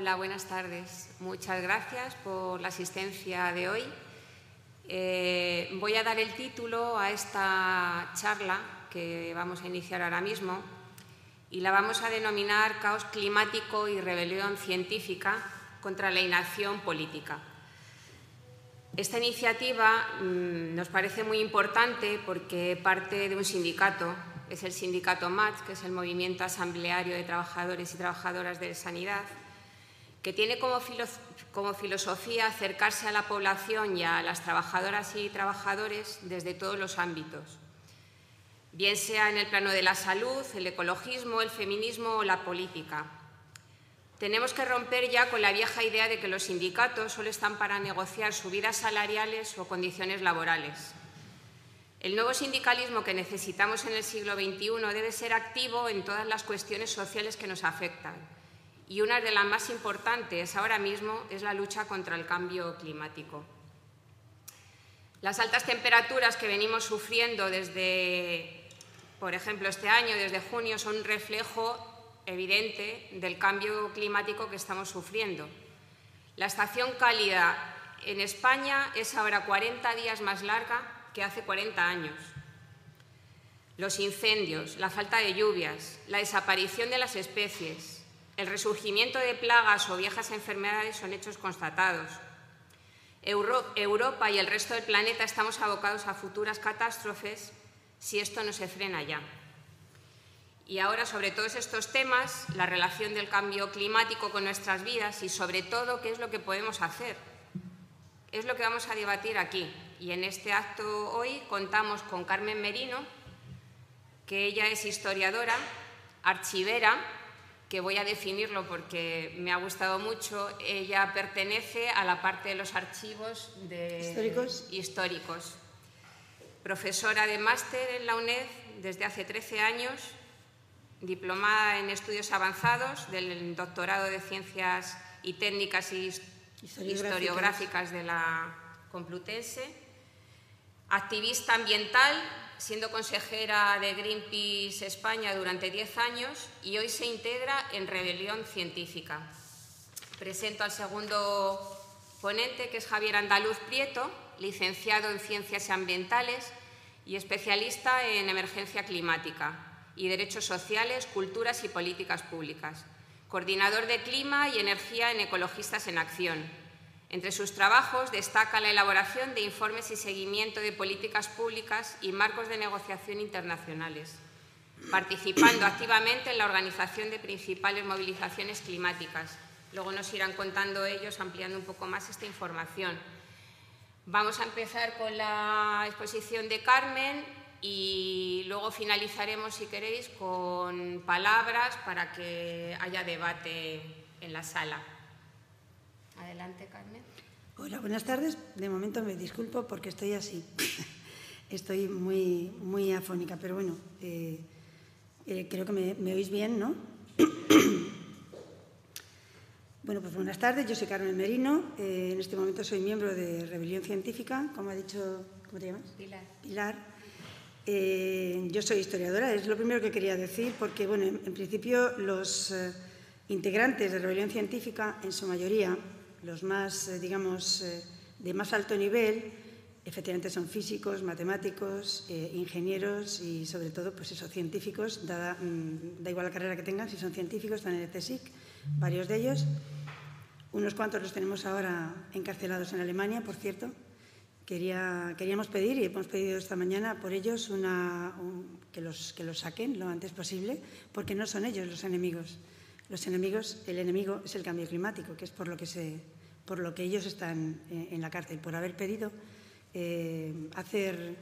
Hola, buenas tardes. Muchas gracias por la asistencia de hoy. Eh, voy a dar el título a esta charla que vamos a iniciar ahora mismo y la vamos a denominar Caos climático y rebelión científica contra la inacción política. Esta iniciativa mm, nos parece muy importante porque parte de un sindicato, es el sindicato MAT, que es el Movimiento Asambleario de Trabajadores y Trabajadoras de Sanidad, que tiene como, filosofía acercarse a la población y a las trabajadoras y trabajadores desde todos los ámbitos, bien sea en el plano de la salud, el ecologismo, el feminismo o la política. Tenemos que romper ya con la vieja idea de que los sindicatos solo están para negociar subidas salariales o condiciones laborales. El nuevo sindicalismo que necesitamos en el siglo XXI debe ser activo en todas las cuestiones sociales que nos afectan y una de las más importantes ahora mismo es la lucha contra el cambio climático. Las altas temperaturas que venimos sufriendo desde, por ejemplo, este año, desde junio, son un reflejo evidente del cambio climático que estamos sufriendo. La estación cálida en España es ahora 40 días más larga que hace 40 años. Los incendios, la falta de lluvias, la desaparición de las especies, el resurgimiento de plagas o viejas enfermedades son hechos constatados. Europa y el resto del planeta estamos abocados a futuras catástrofes si esto no se frena ya. Y ahora, sobre todos estos temas, la relación del cambio climático con nuestras vidas y, sobre todo, qué es lo que podemos hacer. Es lo que vamos a debatir aquí. Y en este acto hoy contamos con Carmen Merino, que ella es historiadora, archivera que voy a definirlo porque me ha gustado mucho. Ella pertenece a la parte de los archivos históricos. históricos. Profesora de máster en la UNED desde hace 13 años, diplomada en estudios avanzados del doctorado de Ciencias y Técnicas y Historiográficas de la Complutense, activista ambiental siendo consejera de Greenpeace España durante 10 años y hoy se integra en Rebelión Científica. Presento al segundo ponente, que es Javier Andaluz Prieto, licenciado en Ciencias Ambientales y especialista en emergencia climática y derechos sociales, culturas y políticas públicas, coordinador de clima y energía en Ecologistas en Acción entre sus trabajos destaca la elaboración de informes y seguimiento de políticas públicas y marcos de negociación internacionales, participando activamente en la organización de principales movilizaciones climáticas. Luego nos irán contando ellos, ampliando un poco más esta información. Vamos a empezar con la exposición de Carmen y luego finalizaremos, si queréis, con palabras para que haya debate en la sala. Adelante, Carmen. Hola, buenas tardes. De momento me disculpo porque estoy así. estoy muy, muy afónica, pero bueno, eh, eh, creo que me, oís bien, ¿no? bueno, pues buenas tardes. Yo soy Carmen Merino. Eh, en este momento soy miembro de Rebelión Científica, como ha dicho, ¿cómo te llamas? Pilar. Pilar. yo soy historiadora, es lo primero que quería decir, porque, bueno, en principio los integrantes de Rebelión Científica, en su mayoría, los más, eh, digamos, eh, de más alto nivel, efectivamente son físicos, matemáticos, eh, ingenieros y sobre todo pues eso, científicos, mm, da igual la carrera que tengan, si son científicos, están en el CSIC, varios de ellos. Unos cuantos los tenemos ahora encarcelados en Alemania, por cierto. Quería, queríamos pedir, y hemos pedido esta mañana por ellos, una, que, los, que los saquen lo antes posible, porque no son ellos los enemigos. Los enemigos, el enemigo es el cambio climático, que es por lo que, ellos están eh, en la cárcel, por haber pedido eh, hacer,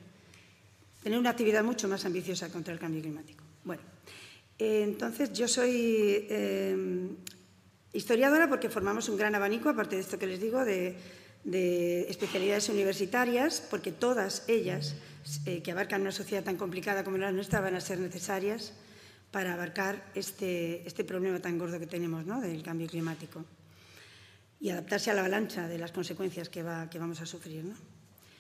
tener una actividad mucho más ambiciosa contra el cambio climático. Bueno, eh, entonces yo soy historiadora porque formamos un gran abanico, aparte de esto que les digo, de, de especialidades universitarias, porque todas ellas, que abarcan una sociedad tan complicada como la nuestra, van a ser necesarias para abarcar este, este problema tan gordo que tenemos ¿no? del cambio climático y adaptarse a la avalancha de las consecuencias que, va, que vamos a sufrir. ¿no?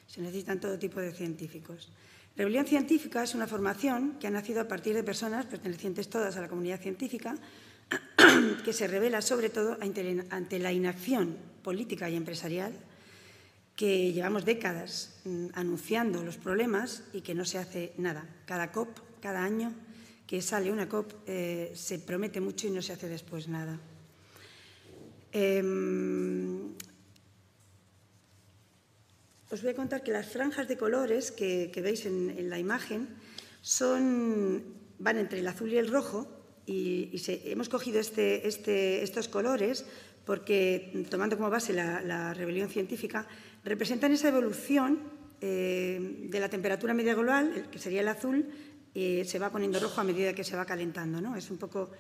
Se necesitan todo tipo de científicos. Rebelión científica es una formación que ha nacido a partir de personas pertenecientes todas a la comunidad científica que se revela sobre todo ante la inacción política y empresarial que llevamos décadas mm, anunciando los problemas y que no se hace nada. Cada COP, cada año que sale una COP, eh, se promete mucho y no se hace después nada. Em, os voy a contar que las franjas de colores que, veis en, la imagen son, van entre el azul y el rojo y, hemos cogido este, este, estos colores porque, tomando como base la, rebelión científica, representan esa evolución eh, de la temperatura media global, que sería el azul, se va poniendo rojo a medida que se va calentando. ¿no? Es un poco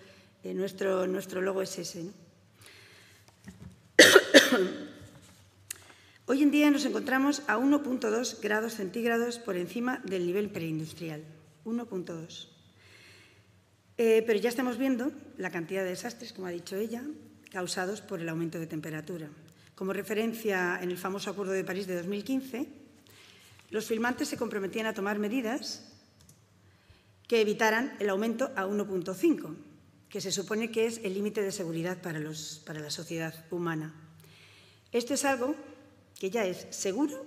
eh, nuestro, nuestro logo es ese. Hoy en día nos encontramos a 1.2 grados centígrados por encima del nivel preindustrial. 1.2. Eh, pero ya estamos viendo la cantidad de desastres, como ha dicho ella, causados por el aumento de temperatura. Como referencia en el famoso Acuerdo de París de 2015, los firmantes se comprometían a tomar medidas que evitaran el aumento a 1.5, que se supone que es el límite de seguridad para, para la sociedad humana. Esto es algo que ya es seguro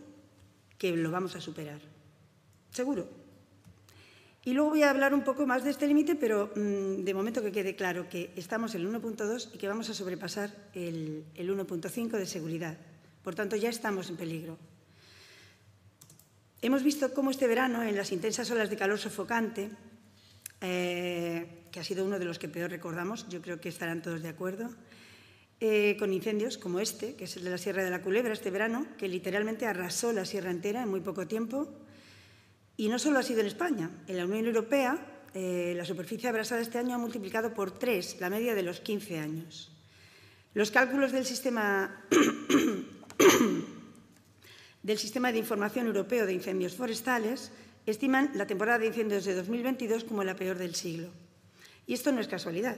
que lo vamos a superar. Seguro. Y luego voy a hablar un poco más de este límite, pero mm, de momento que quede claro que estamos en el 1.2 y que vamos a sobrepasar el, 1.5 de seguridad. Por tanto, ya estamos en peligro. Hemos visto cómo este verano, en las intensas olas de calor sofocante, eh, que ha sido uno de los que peor recordamos, yo creo que estarán todos de acuerdo, eh, con incendios como este, que es el de la Sierra de la Culebra este verano, que literalmente arrasó la sierra entera en muy poco tiempo, y no solo ha sido en España. En la Unión Europea, eh, la superficie abrasada este año ha multiplicado por tres la media de los 15 años. Los cálculos del sistema, del sistema de Información Europeo de Incendios Forestales estiman la temporada de incendios de 2022 como la peor del siglo. Y esto no es casualidad,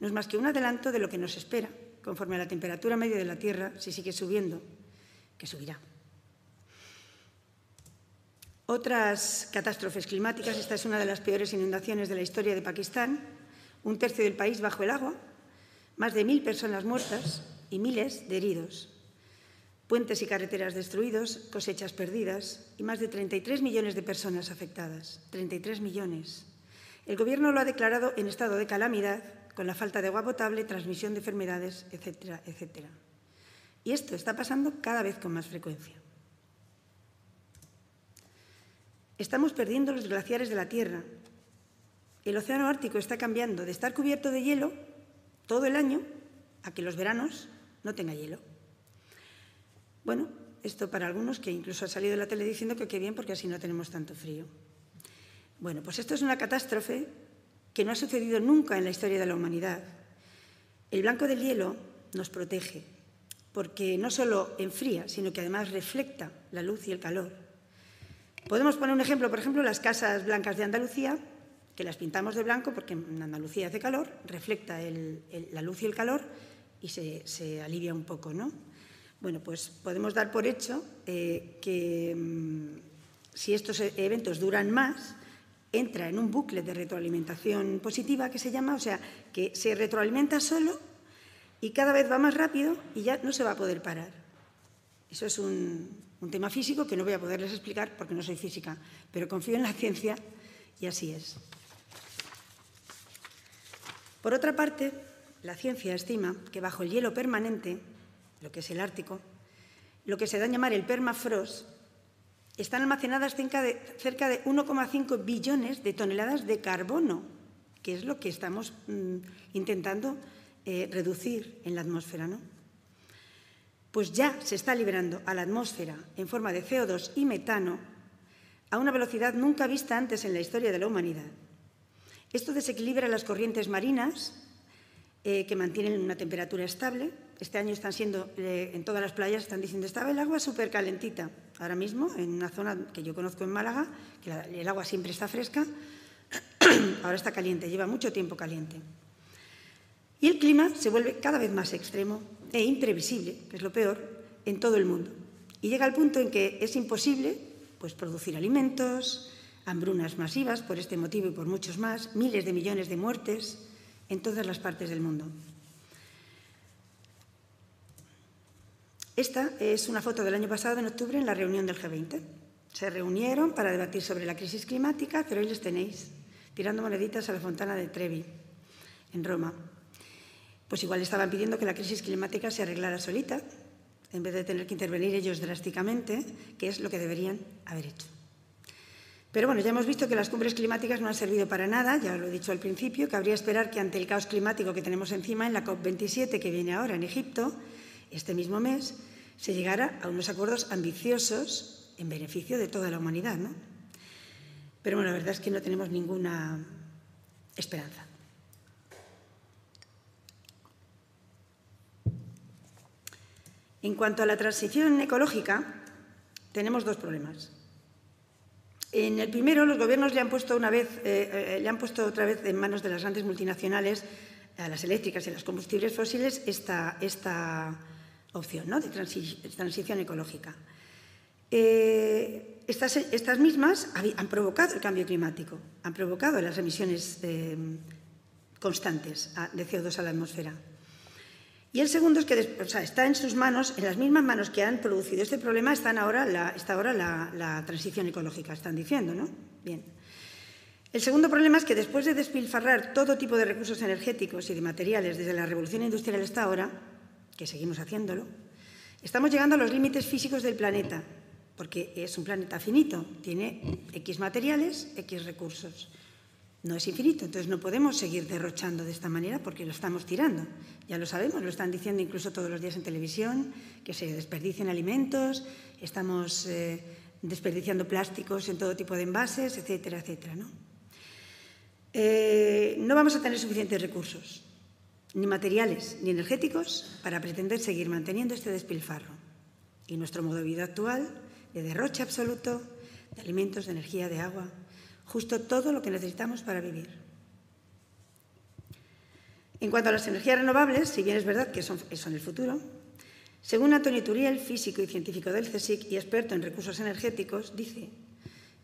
no es más que un adelanto de lo que nos espera conforme a la temperatura media de la Tierra si sigue subiendo, que subirá. Otras catástrofes climáticas, esta es una de las peores inundaciones de la historia de Pakistán, un tercio del país bajo el agua, más de mil personas muertas y miles de heridos, puentes y carreteras destruidos, cosechas perdidas y más de 33 millones de personas afectadas. 33 millones. El Gobierno lo ha declarado en estado de calamidad con la falta de agua potable, transmisión de enfermedades, etcétera, etcétera. Y esto está pasando cada vez con más frecuencia. Estamos perdiendo los glaciares de la Tierra. El océano Ártico está cambiando de estar cubierto de hielo todo el año a que los veranos no tenga hielo. Bueno, esto para algunos que incluso ha salido de la tele diciendo que qué bien porque así no tenemos tanto frío. Bueno, pues esto es una catástrofe que no ha sucedido nunca en la historia de la humanidad. El blanco del hielo nos protege porque no solo enfría, sino que además reflecta la luz y el calor. Podemos poner un ejemplo, por ejemplo, las casas blancas de Andalucía, que las pintamos de blanco porque en Andalucía hace calor, reflecta la luz y el calor y se, alivia un poco, ¿no? Bueno, pues podemos dar por hecho eh, que mm, si estos e-, eventos duran más, entra en un bucle de retroalimentación positiva que se llama, o sea, que se retroalimenta solo y cada vez va más rápido y ya no se va a poder parar. Eso es un, un tema físico que no voy a poderles explicar porque no soy física, pero confío en la ciencia y así es. Por otra parte, la ciencia estima que bajo el hielo permanente, lo que es el Ártico, lo que se da a llamar el permafrost, están almacenadas cerca de, 1,5 billones de toneladas de carbono, que es lo que estamos mm, intentando eh, reducir en la atmósfera. ¿no? pues ya se está liberando a la atmósfera en forma de CO2 y metano a una velocidad nunca vista antes en la historia de la humanidad. Esto desequilibra las corrientes marinas eh, que mantienen una temperatura estable. Este año están siendo, eh, en todas las playas están diciendo, estaba el agua súper calentita. Ahora mismo, en una zona que yo conozco en Málaga, que el agua siempre está fresca, ahora está caliente, lleva mucho tiempo caliente. Y el clima se vuelve cada vez más extremo e imprevisible, que es lo peor, en todo el mundo. Y llega al punto en que es imposible pues, producir alimentos, hambrunas masivas por este motivo y por muchos más, miles de millones de muertes en todas las partes del mundo. Esta es una foto del año pasado, en octubre, en la reunión del G20. Se reunieron para debatir sobre la crisis climática, pero hoy les tenéis tirando moneditas a la fontana de Trevi, en Roma. Pues igual estaban pidiendo que la crisis climática se arreglara solita, en vez de tener que intervenir ellos drásticamente, que es lo que deberían haber hecho. Pero bueno, ya hemos visto que las cumbres climáticas no han servido para nada, ya lo he dicho al principio, que habría esperar que ante el caos climático que tenemos encima en la COP27 que viene ahora en Egipto, este mismo mes, se llegara a unos acuerdos ambiciosos en beneficio de toda la humanidad. ¿no? Pero bueno, la verdad es que no tenemos ninguna esperanza. En cuanto a la transición ecológica, tenemos dos problemas. En el primero, los gobiernos le han puesto, una vez, eh, eh, le han puesto otra vez en manos de las grandes multinacionales, a las eléctricas y a los combustibles fósiles, esta, esta opción ¿no? de transición ecológica. Eh, estas, mismas han provocado el cambio climático, han provocado las emisiones constantes de CO2 a la atmósfera. Y el segundo es que está en sus manos, en las mismas manos que han producido este problema, están ahora la, está ahora la, transición ecológica, están diciendo, ¿no? Bien. El segundo problema es que después de despilfarrar todo tipo de recursos energéticos y de materiales desde la revolución industrial hasta ahora, que seguimos haciéndolo, estamos llegando a los límites físicos del planeta, porque es un planeta finito, tiene X materiales, X recursos no es infinito, entonces no podemos seguir derrochando de esta manera porque lo estamos tirando. Ya lo sabemos, lo están diciendo incluso todos los días en televisión, que se desperdicien alimentos, estamos eh, desperdiciando plásticos en todo tipo de envases, etcétera, etcétera. ¿no? Eh, no vamos a tener suficientes recursos, ni materiales, ni energéticos, para pretender seguir manteniendo este despilfarro. Y nuestro modo de vida actual, de derroche absoluto, de alimentos, de energía, de agua, justo todo lo que necesitamos para vivir. En cuanto a las energías renovables, si bien es verdad que son, el futuro, según Antonio Turiel, físico y científico del CSIC y experto en recursos energéticos, dice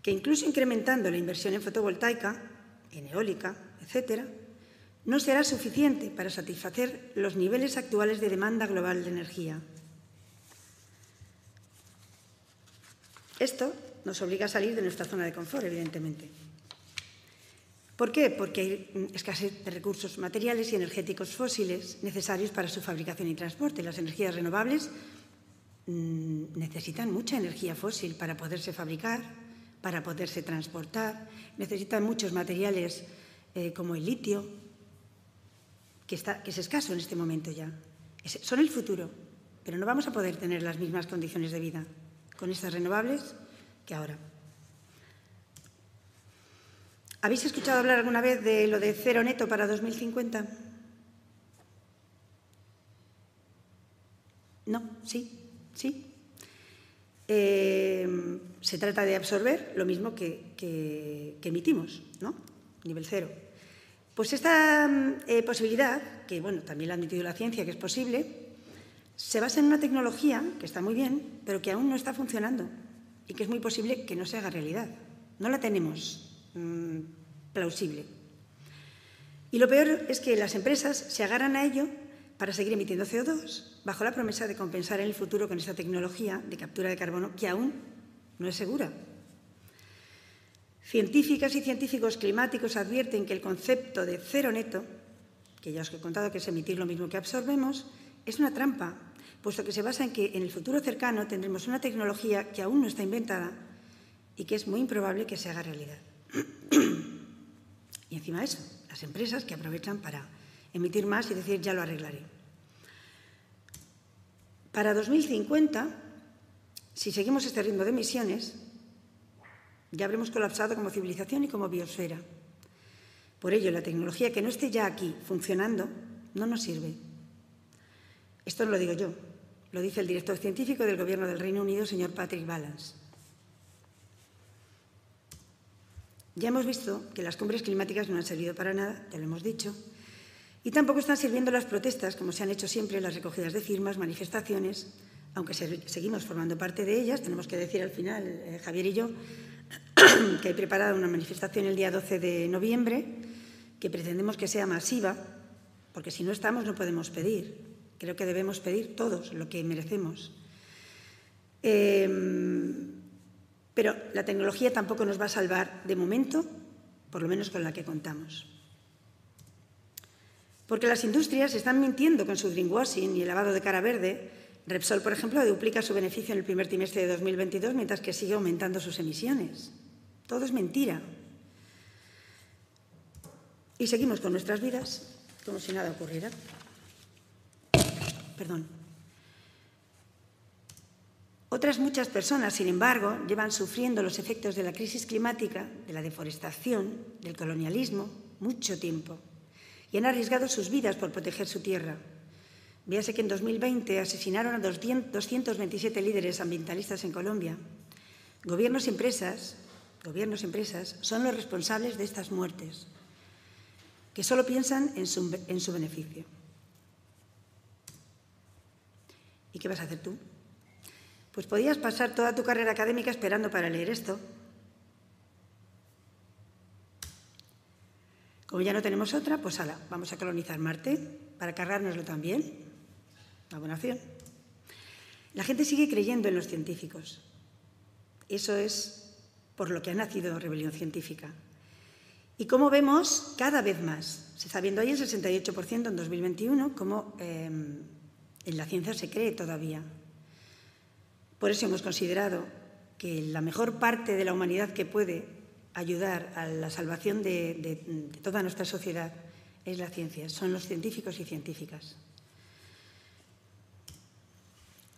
que incluso incrementando la inversión en fotovoltaica, en eólica, etc., no será suficiente para satisfacer los niveles actuales de demanda global de energía. Esto nos obliga a salir de nuestra zona de confort, evidentemente. ¿Por qué? Porque hay escasez de recursos materiales y energéticos fósiles necesarios para su fabricación y transporte. Las energías renovables mm, necesitan mucha energía fósil para poderse fabricar, para poderse transportar, necesitan muchos materiales eh, como el litio, que, está, que es escaso en este momento ya. son el futuro, pero no vamos a poder tener las mismas condiciones de vida con estas renovables que ahora. ¿Habéis escuchado hablar alguna vez de lo de cero neto para 2050? No, sí, sí. Eh, se trata de absorber lo mismo que, emitimos, ¿no? Nivel cero. Pues esta eh, posibilidad, que bueno, también la ha admitido la ciencia que es posible, se basa en una tecnología que está muy bien, pero que aún no está funcionando y que es muy posible que no se haga realidad. No la tenemos mm, plausible. Y lo peor es que las empresas se agarran a ello para seguir emitiendo CO2, bajo la promesa de compensar en el futuro con esta tecnología de captura de carbono que aún no es segura. Científicas y científicos climáticos advierten que el concepto de cero neto, que ya os he contado que es emitir lo mismo que absorbemos, es una trampa puesto que se basa en que en el futuro cercano tendremos una tecnología que aún no está inventada y que es muy improbable que se haga realidad. y encima eso, las empresas que aprovechan para emitir más y decir ya lo arreglaré. Para 2050, si seguimos este ritmo de emisiones, ya habremos colapsado como civilización y como biosfera. Por ello, la tecnología que no esté ya aquí funcionando no nos sirve. Esto no lo digo yo, lo dice el director científico del Gobierno del Reino Unido, señor Patrick Balance. Ya hemos visto que las cumbres climáticas no han servido para nada, ya lo hemos dicho, y tampoco están sirviendo las protestas, como se han hecho siempre, las recogidas de firmas, manifestaciones, aunque seguimos formando parte de ellas. Tenemos que decir al final, eh, Javier y yo, que hay preparada una manifestación el día 12 de noviembre, que pretendemos que sea masiva, porque si no estamos no podemos pedir. Creo que debemos pedir todos lo que merecemos. Em, pero la tecnología tampoco nos va a salvar de momento, por lo menos con la que contamos. Porque las industrias están mintiendo con su greenwashing y el lavado de cara verde. Repsol, por ejemplo, duplica su beneficio en el primer trimestre de 2022 mientras que sigue aumentando sus emisiones. Todo es mentira. Y seguimos con nuestras vidas como si nada ocurriera. Perdón. Otras muchas personas, sin embargo, llevan sufriendo los efectos de la crisis climática, de la deforestación, del colonialismo, mucho tiempo y han arriesgado sus vidas por proteger su tierra. Véase que en 2020 asesinaron a 227 líderes ambientalistas en Colombia. Gobiernos y empresas, gobiernos y empresas son los responsables de estas muertes, que solo piensan en su, en su beneficio. ¿Y qué vas a hacer tú? Pues podías pasar toda tu carrera académica esperando para leer esto, Como ya no tenemos otra, pues ala, vamos a colonizar Marte para cargárnoslo también. Una buena opción. La gente sigue creyendo en los científicos. Eso es por lo que ha nacido Rebelión Científica. Y como vemos, cada vez más. Se está viendo ahí el 68% en 2021, como em, en la ciencia se cree todavía. Por eso hemos considerado que la mejor parte de la humanidad que puede ayudar a la salvación de, toda nuestra sociedad es la ciencia, son los científicos y científicas.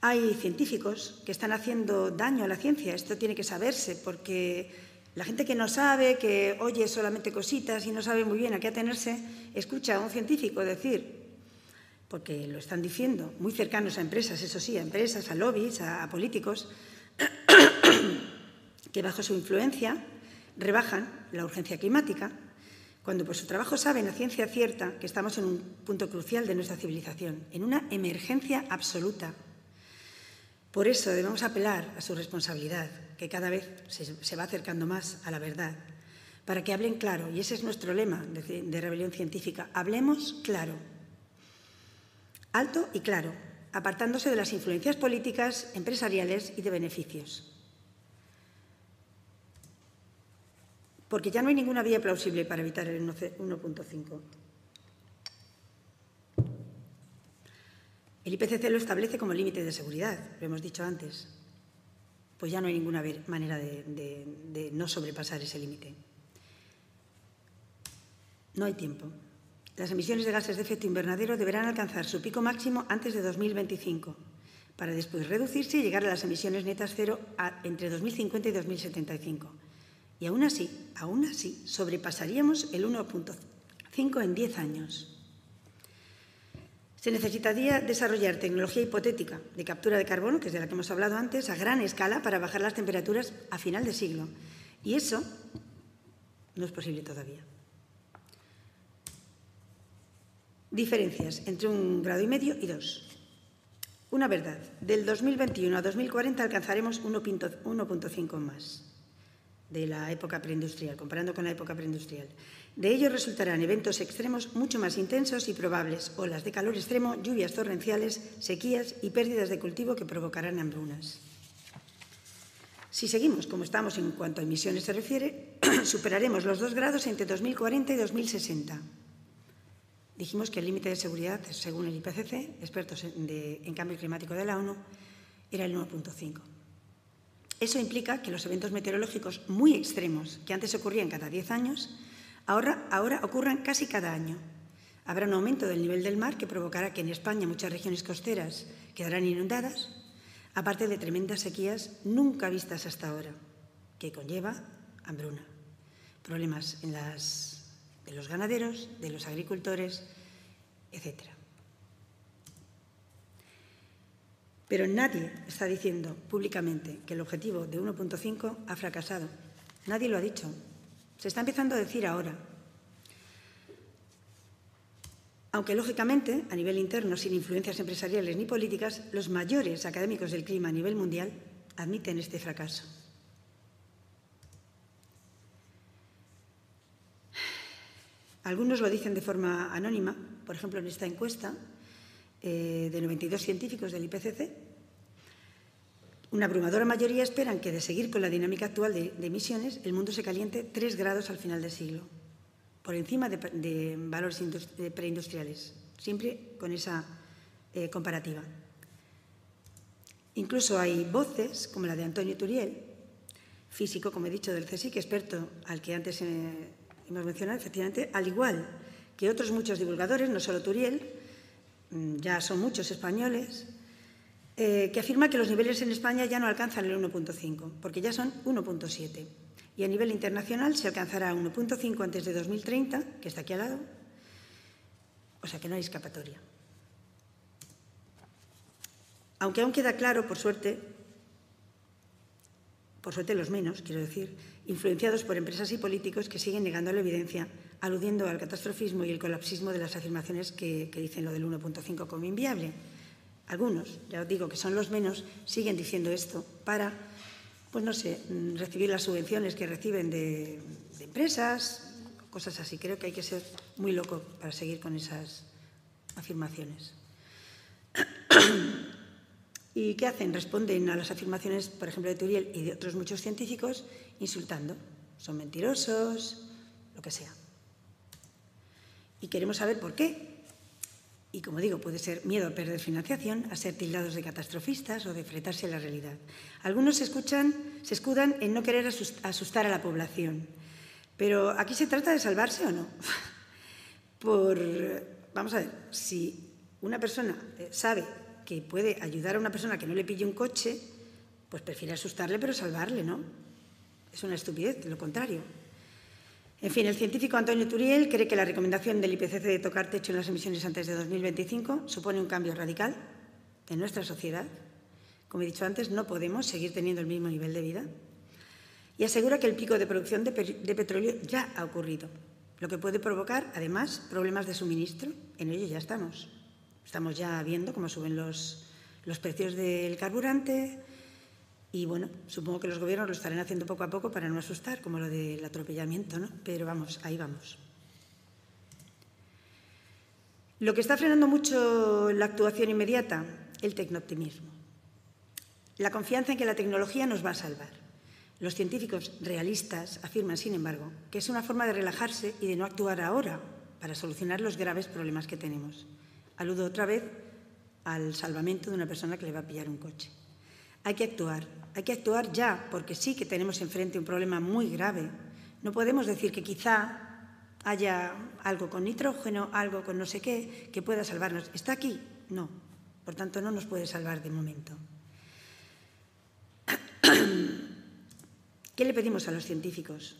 Hay científicos que están haciendo daño a la ciencia, esto tiene que saberse, porque la gente que no sabe, que oye solamente cositas y no sabe muy bien a qué atenerse, escucha a un científico decir, porque lo están diciendo, muy cercanos a empresas, eso sí, a empresas, a lobbies, a, políticos, que bajo su influencia rebajan la urgencia climática, cuando por su trabajo saben a ciencia cierta que estamos en un punto crucial de nuestra civilización, en una emergencia absoluta. Por eso debemos apelar a su responsabilidad, que cada vez se, va acercando más a la verdad, para que hablen claro, y ese es nuestro lema de, de rebelión científica, hablemos claro, alto y claro, apartándose de las influencias políticas, empresariales y de beneficios. porque ya no hay ninguna vía plausible para evitar el 1.5. El IPCC lo establece como límite de seguridad, lo hemos dicho antes. Pues ya no hay ninguna manera de, no sobrepasar ese límite. No hay tiempo. Las emisiones de gases de efecto invernadero deberán alcanzar su pico máximo antes de 2025, para después reducirse y llegar a las emisiones netas cero entre 2050 y 2075 y aún así, aún así, sobrepasaríamos el 1.5 en 10 años. Se necesitaría desarrollar tecnología hipotética de captura de carbono, que es de la que hemos hablado antes, a gran escala para bajar las temperaturas a final de siglo. Y eso no es posible todavía. Diferencias entre un grado y medio y dos. Una verdad, del 2021 a 2040 alcanzaremos 1.5 más de la época preindustrial, comparando con la época preindustrial. De ello resultarán eventos extremos mucho más intensos y probables, olas de calor extremo, lluvias torrenciales, sequías y pérdidas de cultivo que provocarán hambrunas. Si seguimos como estamos en cuanto a emisiones se refiere, superaremos los dos grados entre 2040 y 2060. Dijimos que el límite de seguridad, según el IPCC, expertos en, cambio climático de la ONU, era el 1.5. Eso implica que los eventos meteorológicos muy extremos, que antes ocurrían cada 10 años, ahora, ahora ocurran casi cada año. Habrá un aumento del nivel del mar que provocará que en España muchas regiones costeras quedarán inundadas, aparte de tremendas sequías nunca vistas hasta ahora, que conlleva hambruna, problemas en de los ganaderos, de los agricultores, etcétera. Pero nadie está diciendo públicamente que el objetivo de 1.5 ha fracasado. Nadie lo ha dicho. Se está empezando a decir ahora. Aunque, lógicamente, a nivel interno, sin influencias empresariales ni políticas, los mayores académicos del clima a nivel mundial admiten este fracaso. Algunos lo dicen de forma anónima, por ejemplo, en esta encuesta eh, de 92 científicos del IPCC, una abrumadora mayoría esperan que de seguir con la dinámica actual de, emisiones, el mundo se caliente 3 grados al final del siglo, por encima de, valores preindustriales, siempre con esa eh, comparativa. Incluso hay voces, como la de Antonio Turiel, físico, como he dicho, del CSIC, experto al que antes eh, hemos mencionado, efectivamente, al igual que otros muchos divulgadores, no solo Turiel, mm, ya son muchos españoles, eh, que afirma que los niveles en España ya no alcanzan el 1.5, porque ya son 1.7. Y a nivel internacional se alcanzará 1.5 antes de 2030, que está aquí al lado, o sea que no hay escapatoria. Aunque aún queda claro, por suerte, por suerte los menos, quiero decir, influenciados por empresas y políticos que siguen negando la evidencia, aludiendo al catastrofismo y el colapsismo de las afirmaciones que, dicen lo del 1.5 como inviable. Algunos, ya os digo que son los menos, siguen diciendo esto para, pues no sé, mm, recibir las subvenciones que reciben de, de empresas, cosas así. Creo que hay que ser muy loco para seguir con esas afirmaciones. ¿Y qué hacen? Responden a las afirmaciones, por ejemplo, de Turiel y de otros muchos científicos, insultando. Son mentirosos, lo que sea. Y queremos saber por qué. Y como digo, puede ser miedo a perder financiación, a ser tildados de catastrofistas o de fretarse a la realidad. Algunos se, escuchan, se escudan en no querer asustar a la población. Pero aquí se trata de salvarse o no. Por, vamos a ver, si una persona eh, sabe que puede ayudar a una persona que no le pille un coche, pues prefiere asustarle pero salvarle, ¿no? Es una estupidez, lo contrario. En fin, el científico Antonio Turiel cree que la recomendación del IPCC de tocar techo en las emisiones antes de 2025 supone un cambio radical en nuestra sociedad. Como he dicho antes, no podemos seguir teniendo el mismo nivel de vida. Y asegura que el pico de producción de, petróleo ya ha ocurrido, lo que puede provocar, además, problemas de suministro. En ello ya estamos. Estamos ya viendo cómo suben los, precios del carburante y, bueno, supongo que los gobiernos lo estarán haciendo poco a poco para no asustar, como lo del atropellamiento, ¿no? Pero vamos, ahí vamos. Lo que está frenando mucho la actuación inmediata, el tecnooptimismo. La confianza en que la tecnología nos va a salvar. Los científicos realistas afirman, sin embargo, que es una forma de relajarse y de no actuar ahora para solucionar los graves problemas que tenemos. Aludo otra vez al salvamento de una persona que le va a pillar un coche. Hay que actuar, hay que actuar ya, porque sí que tenemos enfrente un problema muy grave. No podemos decir que quizá haya algo con nitrógeno, algo con no sé qué, que pueda salvarnos. ¿Está aquí? No. Por tanto, no nos puede salvar de momento. ¿Qué le pedimos a los científicos?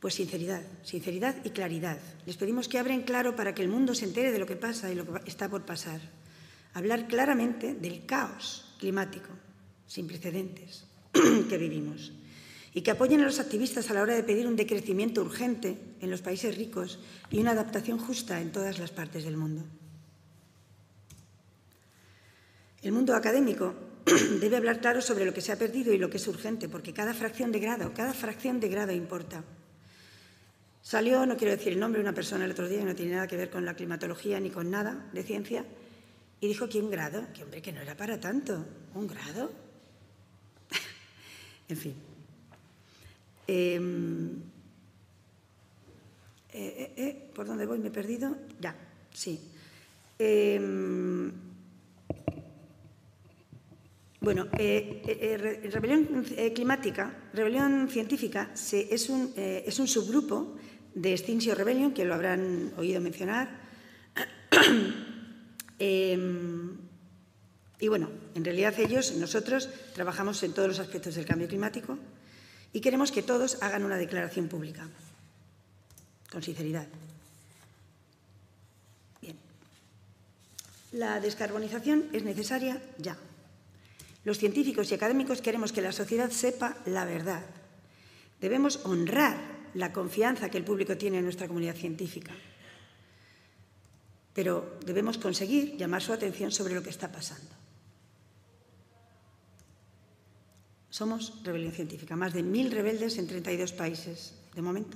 Pues sinceridad, sinceridad y claridad. Les pedimos que abren claro para que el mundo se entere de lo que pasa y lo que está por pasar. Hablar claramente del caos climático sin precedentes que vivimos y que apoyen a los activistas a la hora de pedir un decrecimiento urgente en los países ricos y una adaptación justa en todas las partes del mundo. El mundo académico debe hablar claro sobre lo que se ha perdido y lo que es urgente, porque cada fracción de grado, cada fracción de grado importa. Salió, no quiero decir el nombre, una persona el otro día que no tiene nada que ver con la climatología ni con nada de ciencia, y dijo que un grado, que hombre, que no era para tanto. ¿Un grado? En fin. Em, eh, eh, eh, ¿Por dónde voy? ¿Me he perdido? Ya, sí. Em, bueno, rebelión climática, rebelión científica, es, un, es un subgrupo de Extinction Rebellion, que lo habrán oído mencionar. Y bueno, en realidad ellos, nosotros, trabajamos en todos los aspectos del cambio climático y queremos que todos hagan una declaración pública, con sinceridad. Bien. La descarbonización es necesaria ya. Los científicos y académicos queremos que la sociedad sepa la verdad. Debemos honrar la confianza que el público tiene en nuestra comunidad científica. Pero debemos conseguir llamar su atención sobre lo que está pasando. Somos rebelión científica, más de mil rebeldes en 32 países de momento.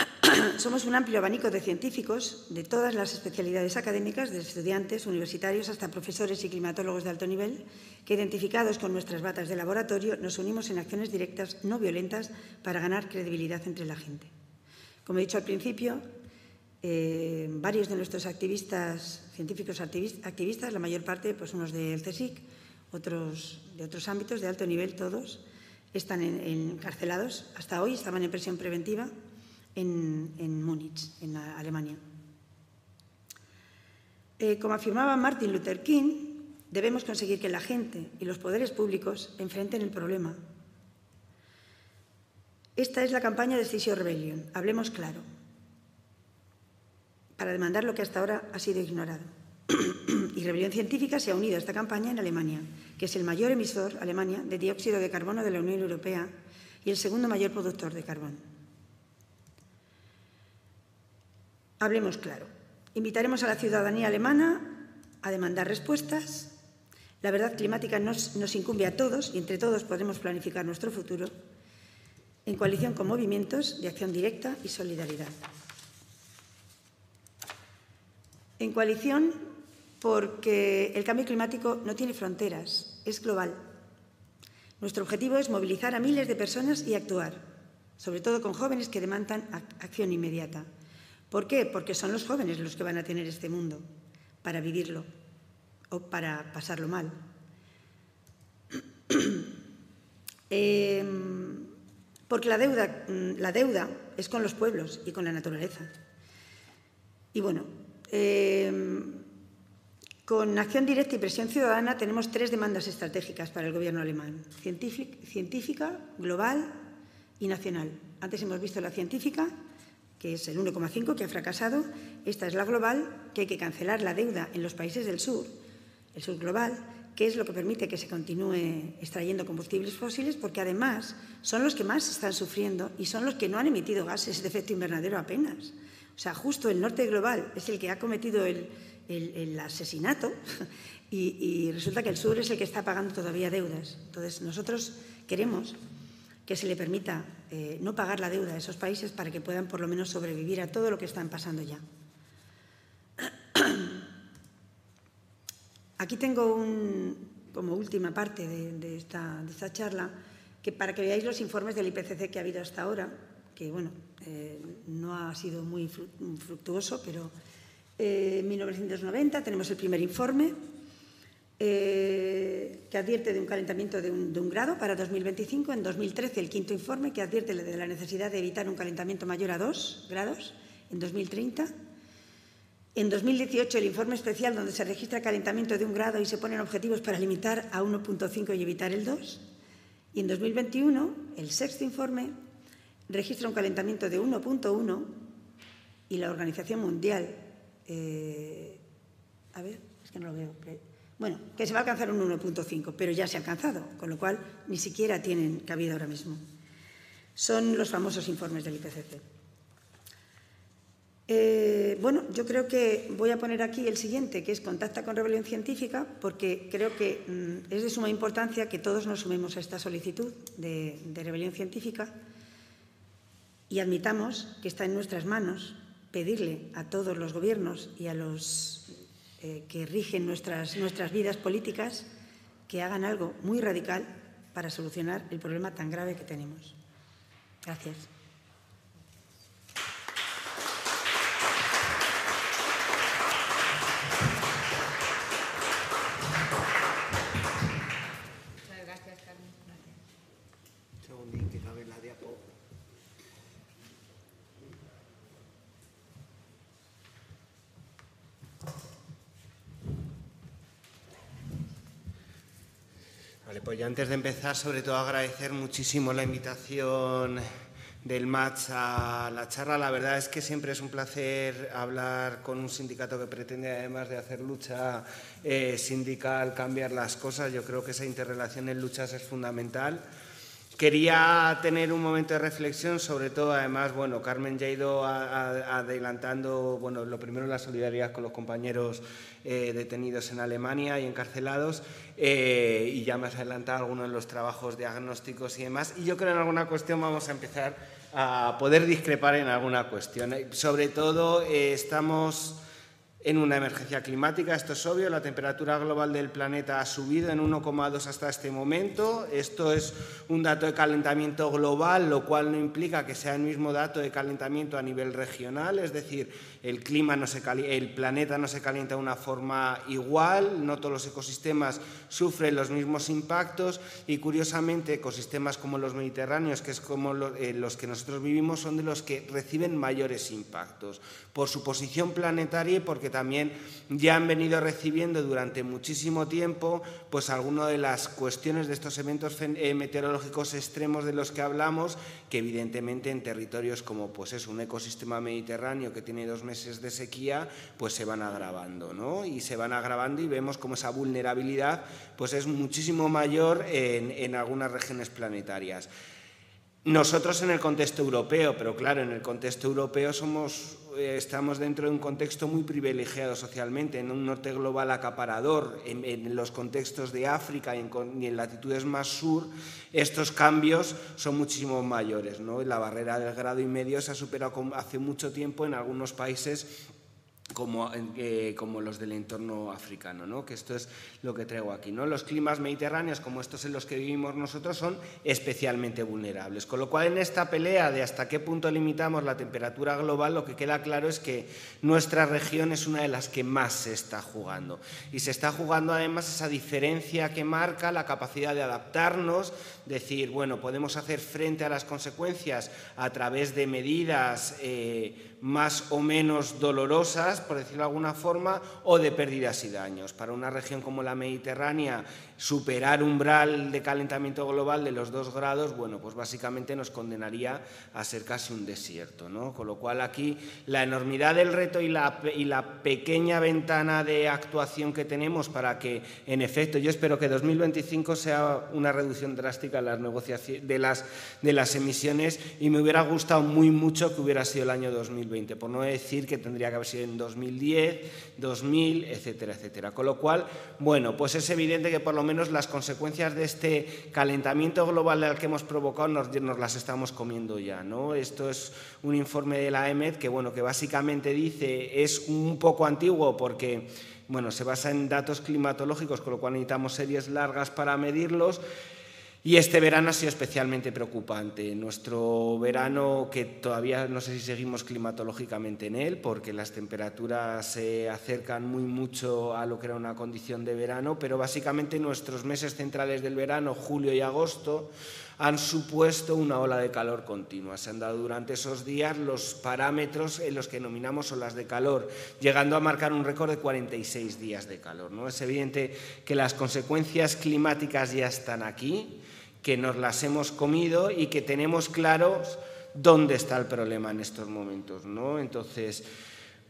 somos un amplio abanico de científicos de todas las especialidades académicas, desde estudiantes, universitarios hasta profesores y climatólogos de alto nivel, que identificados con nuestras batas de laboratorio nos unimos en acciones directas no violentas para ganar credibilidad entre la gente. Como he dicho al principio, eh, varios de nuestros activistas, científicos activistas, la mayor parte, pues unos del CSIC, otros de otros ámbitos de alto nivel, todos, están encarcelados. Hasta hoy estaban en prisión preventiva en, Múnich, en Alemania. Eh, como afirmaba Martin Luther King, debemos conseguir que la gente y los poderes públicos enfrenten el problema. Esta es la campaña de Decision Rebellion. Hablemos claro. Para demandar lo que hasta ahora ha sido ignorado. y Rebelión Científica se ha unido a esta campaña en Alemania, que es el mayor emisor, Alemania, de dióxido de carbono de la Unión Europea y el segundo mayor productor de carbón. Hablemos claro. Invitaremos a la ciudadanía alemana a demandar respuestas. La verdad climática nos, nos incumbe a todos y entre todos podremos planificar nuestro futuro en coalición con movimientos de acción directa y solidaridad. En coalición porque el cambio climático no tiene fronteras, es global. Nuestro objetivo es movilizar a miles de personas y actuar, sobre todo con jóvenes que demandan acción inmediata. ¿Por qué? Porque son los jóvenes los que van a tener este mundo para vivirlo o para pasarlo mal. Em, porque la deuda, la deuda es con los pueblos y con la naturaleza. Y bueno, em, con acción directa y presión ciudadana tenemos tres demandas estratégicas para el gobierno alemán, científica, global y nacional. Antes hemos visto la científica, que es el 1,5 que ha fracasado. Esta es la global, que hay que cancelar la deuda en los países del sur, el sur global, que es lo que permite que se continúe extrayendo combustibles fósiles, porque además son los que más están sufriendo y son los que no han emitido gases de efecto invernadero apenas. O sea, justo el norte global es el que ha cometido el, el, asesinato y, resulta que el sur es el que está pagando todavía deudas. Entonces, nosotros queremos que se le permita eh, no pagar la deuda a esos países para que puedan por lo menos sobrevivir a todo lo que están pasando ya. Aquí tengo un, como última parte de, esta, charla, que para que veáis los informes del IPCC que ha habido hasta ahora, que bueno, eh, no ha sido muy fructuoso, pero eh, en 1990 tenemos el primer informe eh, que advierte de un calentamiento de un, grado para 2025. En 2013 el quinto informe que advierte de la necesidad de evitar un calentamiento mayor a 2 grados en 2030. En 2018 el informe especial donde se registra el calentamiento de un grado y se ponen objetivos para limitar a 1.5 y evitar el 2. Y en 2021 el sexto informe registra un calentamiento de 1.1 y la Organización Mundial eh, a ver, es que no lo veo. Bueno, que se va a alcanzar un 1.5, pero ya se ha alcanzado, con lo cual ni siquiera tienen cabida ahora mismo. Son los famosos informes del IPCC. Eh, bueno, yo creo que voy a poner aquí el siguiente, que es contacta con rebelión científica, porque creo que mm, es de suma importancia que todos nos sumemos a esta solicitud de rebelión científica y admitamos que está en nuestras manos pedirle a todos los gobiernos y a los eh, que rigen nuestras, nuestras vidas políticas que hagan algo muy radical para solucionar el problema tan grave que tenemos. Gracias. Pues antes de empezar, sobre todo agradecer muchísimo la invitación del match a la charla. La verdad es que siempre es un placer hablar con un sindicato que pretende, además de hacer lucha eh, sindical, cambiar las cosas. Yo creo que esa interrelación en luchas es fundamental. Quería tener un momento de reflexión, sobre todo, además, bueno, Carmen ya ha ido adelantando, bueno, lo primero la solidaridad con los compañeros eh, detenidos en Alemania y encarcelados, eh, y ya me has adelantado algunos de los trabajos diagnósticos y demás. Y yo creo que en alguna cuestión vamos a empezar a poder discrepar en alguna cuestión. Sobre todo, eh, estamos en una emergencia climática, esto es obvio, la temperatura global del planeta ha subido en 1,2 hasta este momento. Esto es un dato de calentamiento global, lo cual no implica que sea el mismo dato de calentamiento a nivel regional, es decir, el clima no se el planeta no se calienta de una forma igual, no todos los ecosistemas sufren los mismos impactos y curiosamente ecosistemas como los mediterráneos, que es como eh, los que nosotros vivimos, son de los que reciben mayores impactos por su posición planetaria y porque también ya han venido recibiendo durante muchísimo tiempo pues algunas de las cuestiones de estos eventos eh, meteorológicos extremos de los que hablamos, que evidentemente en territorios como pues es un ecosistema mediterráneo que tiene dos meses de sequía, pues se van agravando, ¿no? Y se van agravando y vemos como esa vulnerabilidad pues es muchísimo mayor en, algunas regiones planetarias. Nosotros en el contexto europeo, pero claro, en el contexto europeo somos, estamos dentro de un contexto muy privilegiado socialmente, en un norte global acaparador, en, los contextos de África y en, latitudes más sur, estos cambios son muchísimo mayores. ¿no? La barrera del grado y medio se ha superado hace mucho tiempo en algunos países como, eh, como, los del entorno africano, ¿no? que esto es lo que traigo aquí. ¿no? Los climas mediterráneos, como estos en los que vivimos nosotros, son especialmente vulnerables. Con lo cual, en esta pelea de hasta qué punto limitamos la temperatura global, lo que queda claro es que nuestra región es una de las que más se está jugando. Y se está jugando además esa diferencia que marca la capacidad de adaptarnos, decir, bueno, podemos hacer frente a las consecuencias a través de medidas eh, más o menos dolorosas, por decirlo de alguna forma, o de pérdidas y daños. Para una región como la Mediterránea, superar umbral de calentamiento global de los dos grados, bueno, pues básicamente nos condenaría a ser casi un desierto, ¿no? Con lo cual aquí la enormidad del reto y la, y la pequeña ventana de actuación que tenemos para que, en efecto, yo espero que 2025 sea una reducción drástica de las, emisiones y me hubiera gustado muy mucho que hubiera sido el año 2020, por no decir que tendría que haber sido en 2010, 2000, etcétera, etcétera. Con lo cual, bueno, pues es evidente que por lo menos menos las consecuencias de este calentamiento global al que hemos provocado nos, las estamos comiendo ya. ¿no? Esto es un informe de la EMED que, bueno, que básicamente dice, es un poco antiguo porque bueno, se basa en datos climatológicos, con lo cual necesitamos series largas para medirlos, y este verano ha sido especialmente preocupante. Nuestro verano, que todavía no sé si seguimos climatológicamente en él, porque las temperaturas se acercan muy mucho a lo que era una condición de verano, pero básicamente nuestros meses centrales del verano, julio y agosto, han supuesto una ola de calor continua. Se han dado durante esos días los parámetros en los que nominamos olas de calor, llegando a marcar un récord de 46 días de calor. ¿no? Es evidente que las consecuencias climáticas ya están aquí que nos las hemos comido y que tenemos claros dónde está el problema en estos momentos. ¿no? Entonces,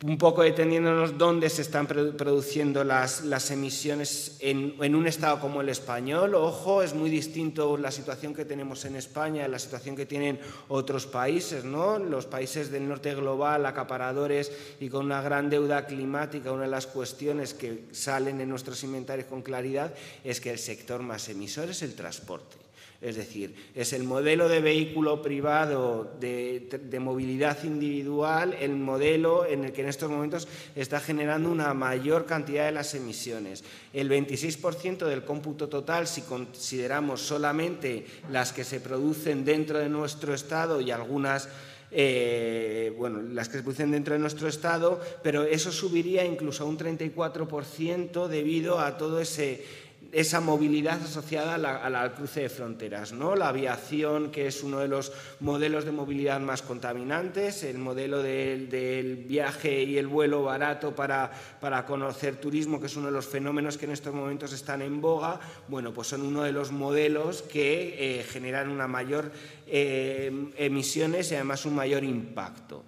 un poco deteniéndonos dónde se están produciendo las, las emisiones en, en, un estado como el español. Ojo, es muy distinto la situación que tenemos en España, la situación que tienen otros países. ¿no? Los países del norte global, acaparadores y con una gran deuda climática, una de las cuestiones que salen en nuestros inventarios con claridad es que el sector más emisor es el transporte. Es decir, es el modelo de vehículo privado de, movilidad individual el modelo en el que en estos momentos está generando una mayor cantidad de las emisiones. El 26% del cómputo total, si consideramos solamente las que se producen dentro de nuestro Estado y algunas eh, bueno, las que se producen dentro de nuestro Estado, pero eso subiría incluso a un 34% debido a todo ese esa movilidad asociada al cruce de fronteras. ¿no? La aviación, que es uno de los modelos de movilidad más contaminantes, el modelo del, viaje y el vuelo barato para, para, conocer turismo, que es uno de los fenómenos que en estos momentos están en boga, bueno, pues son uno de los modelos que eh, generan una mayor eh, emisiones y además un mayor impacto.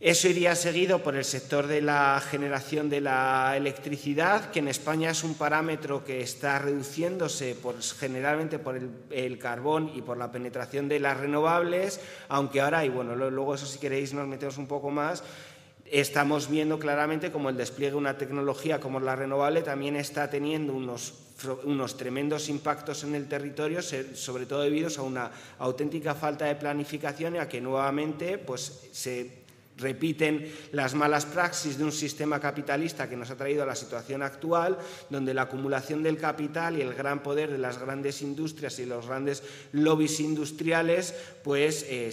Eso iría seguido por el sector de la generación de la electricidad, que en España es un parámetro que está reduciéndose generalmente por el, carbón y por la penetración de las renovables, aunque ahora, y bueno, luego eso si queréis nos metemos un poco más, estamos viendo claramente como el despliegue de una tecnología como la renovable también está teniendo unos, tremendos impactos en el territorio, sobre todo debido a una auténtica falta de planificación y a que nuevamente pues, se repiten las malas praxis de un sistema capitalista que nos ha traído a la situación actual, donde la acumulación del capital y el gran poder de las grandes industrias y los grandes lobbies industriales pues eh.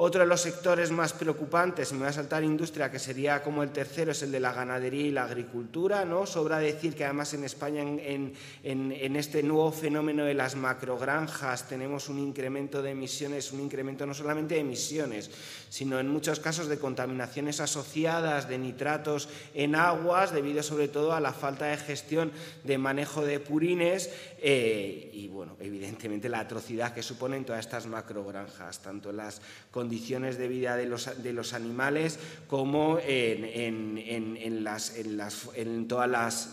Otro de los sectores más preocupantes, me voy a saltar industria, que sería como el tercero, es el de la ganadería y la agricultura. ¿no? Sobra decir que además en España, en, en, este nuevo fenómeno de las macrogranjas, tenemos un incremento de emisiones, un incremento no solamente de emisiones, sino en muchos casos de contaminaciones asociadas, de nitratos en aguas, debido sobre todo a la falta de gestión de manejo de purines eh, y, bueno, evidentemente la atrocidad que suponen todas estas macrogranjas, tanto las condiciones de vida de los, de los animales como en, en, en, las, en todas las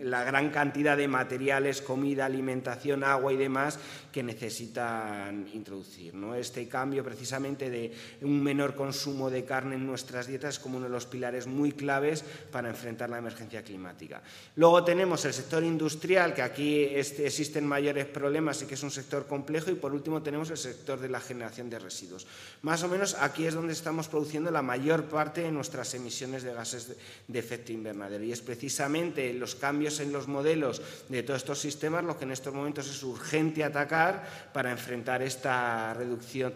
la gran cantidad de materiales, comida, alimentación, agua y demás necesitan introducir. ¿no? Este cambio precisamente de un menor consumo de carne en nuestras dietas es como uno de los pilares muy claves para enfrentar la emergencia climática. Luego tenemos el sector industrial, que aquí existen mayores problemas y que es un sector complejo, y por último tenemos el sector de la generación de residuos. Más o menos aquí es donde estamos produciendo la mayor parte de nuestras emisiones de gases de efecto invernadero y es precisamente los cambios en los modelos de todos estos sistemas lo que en estos momentos es urgente atacar para enfrentar esta reducción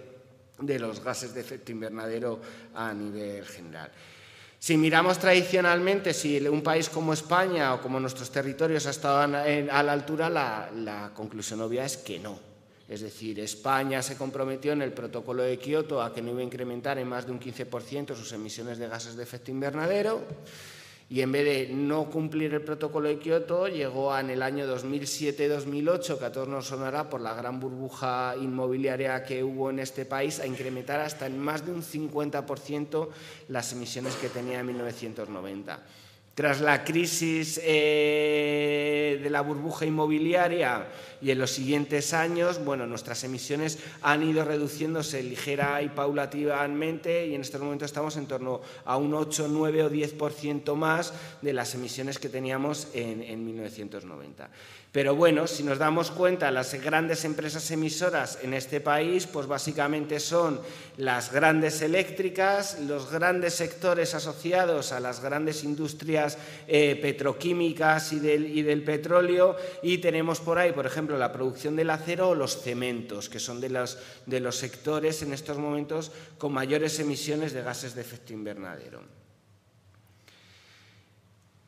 de los gases de efecto invernadero a nivel general. Si miramos tradicionalmente, si un país como España o como nuestros territorios ha estado a la altura, la, conclusión obvia es que no. Es decir, España se comprometió en el protocolo de Kioto a que no iba a incrementar en más de un 15% sus emisiones de gases de efecto invernadero y en vez de no cumplir el protocolo de Kioto, llegó en el año 2007-2008, que a todos nos sonará por la gran burbuja inmobiliaria que hubo en este país, a incrementar hasta en más de un 50% las emisiones que tenía en 1990. Tras la crisis eh, de la burbuja inmobiliaria y en los siguientes años, bueno, nuestras emisiones han ido reduciéndose ligera y paulativamente y en estos momentos estamos en torno a un 8, 9 o 10% más de las emisiones que teníamos en, en 1990. Pero bueno, si nos damos cuenta, las grandes empresas emisoras en este país, pues básicamente son las grandes eléctricas, los grandes sectores asociados a las grandes industrias eh, petroquímicas y del, petróleo, y tenemos por ahí, por ejemplo, la producción del acero o los cementos, que son de los sectores en estos momentos con mayores emisiones de gases de efecto invernadero.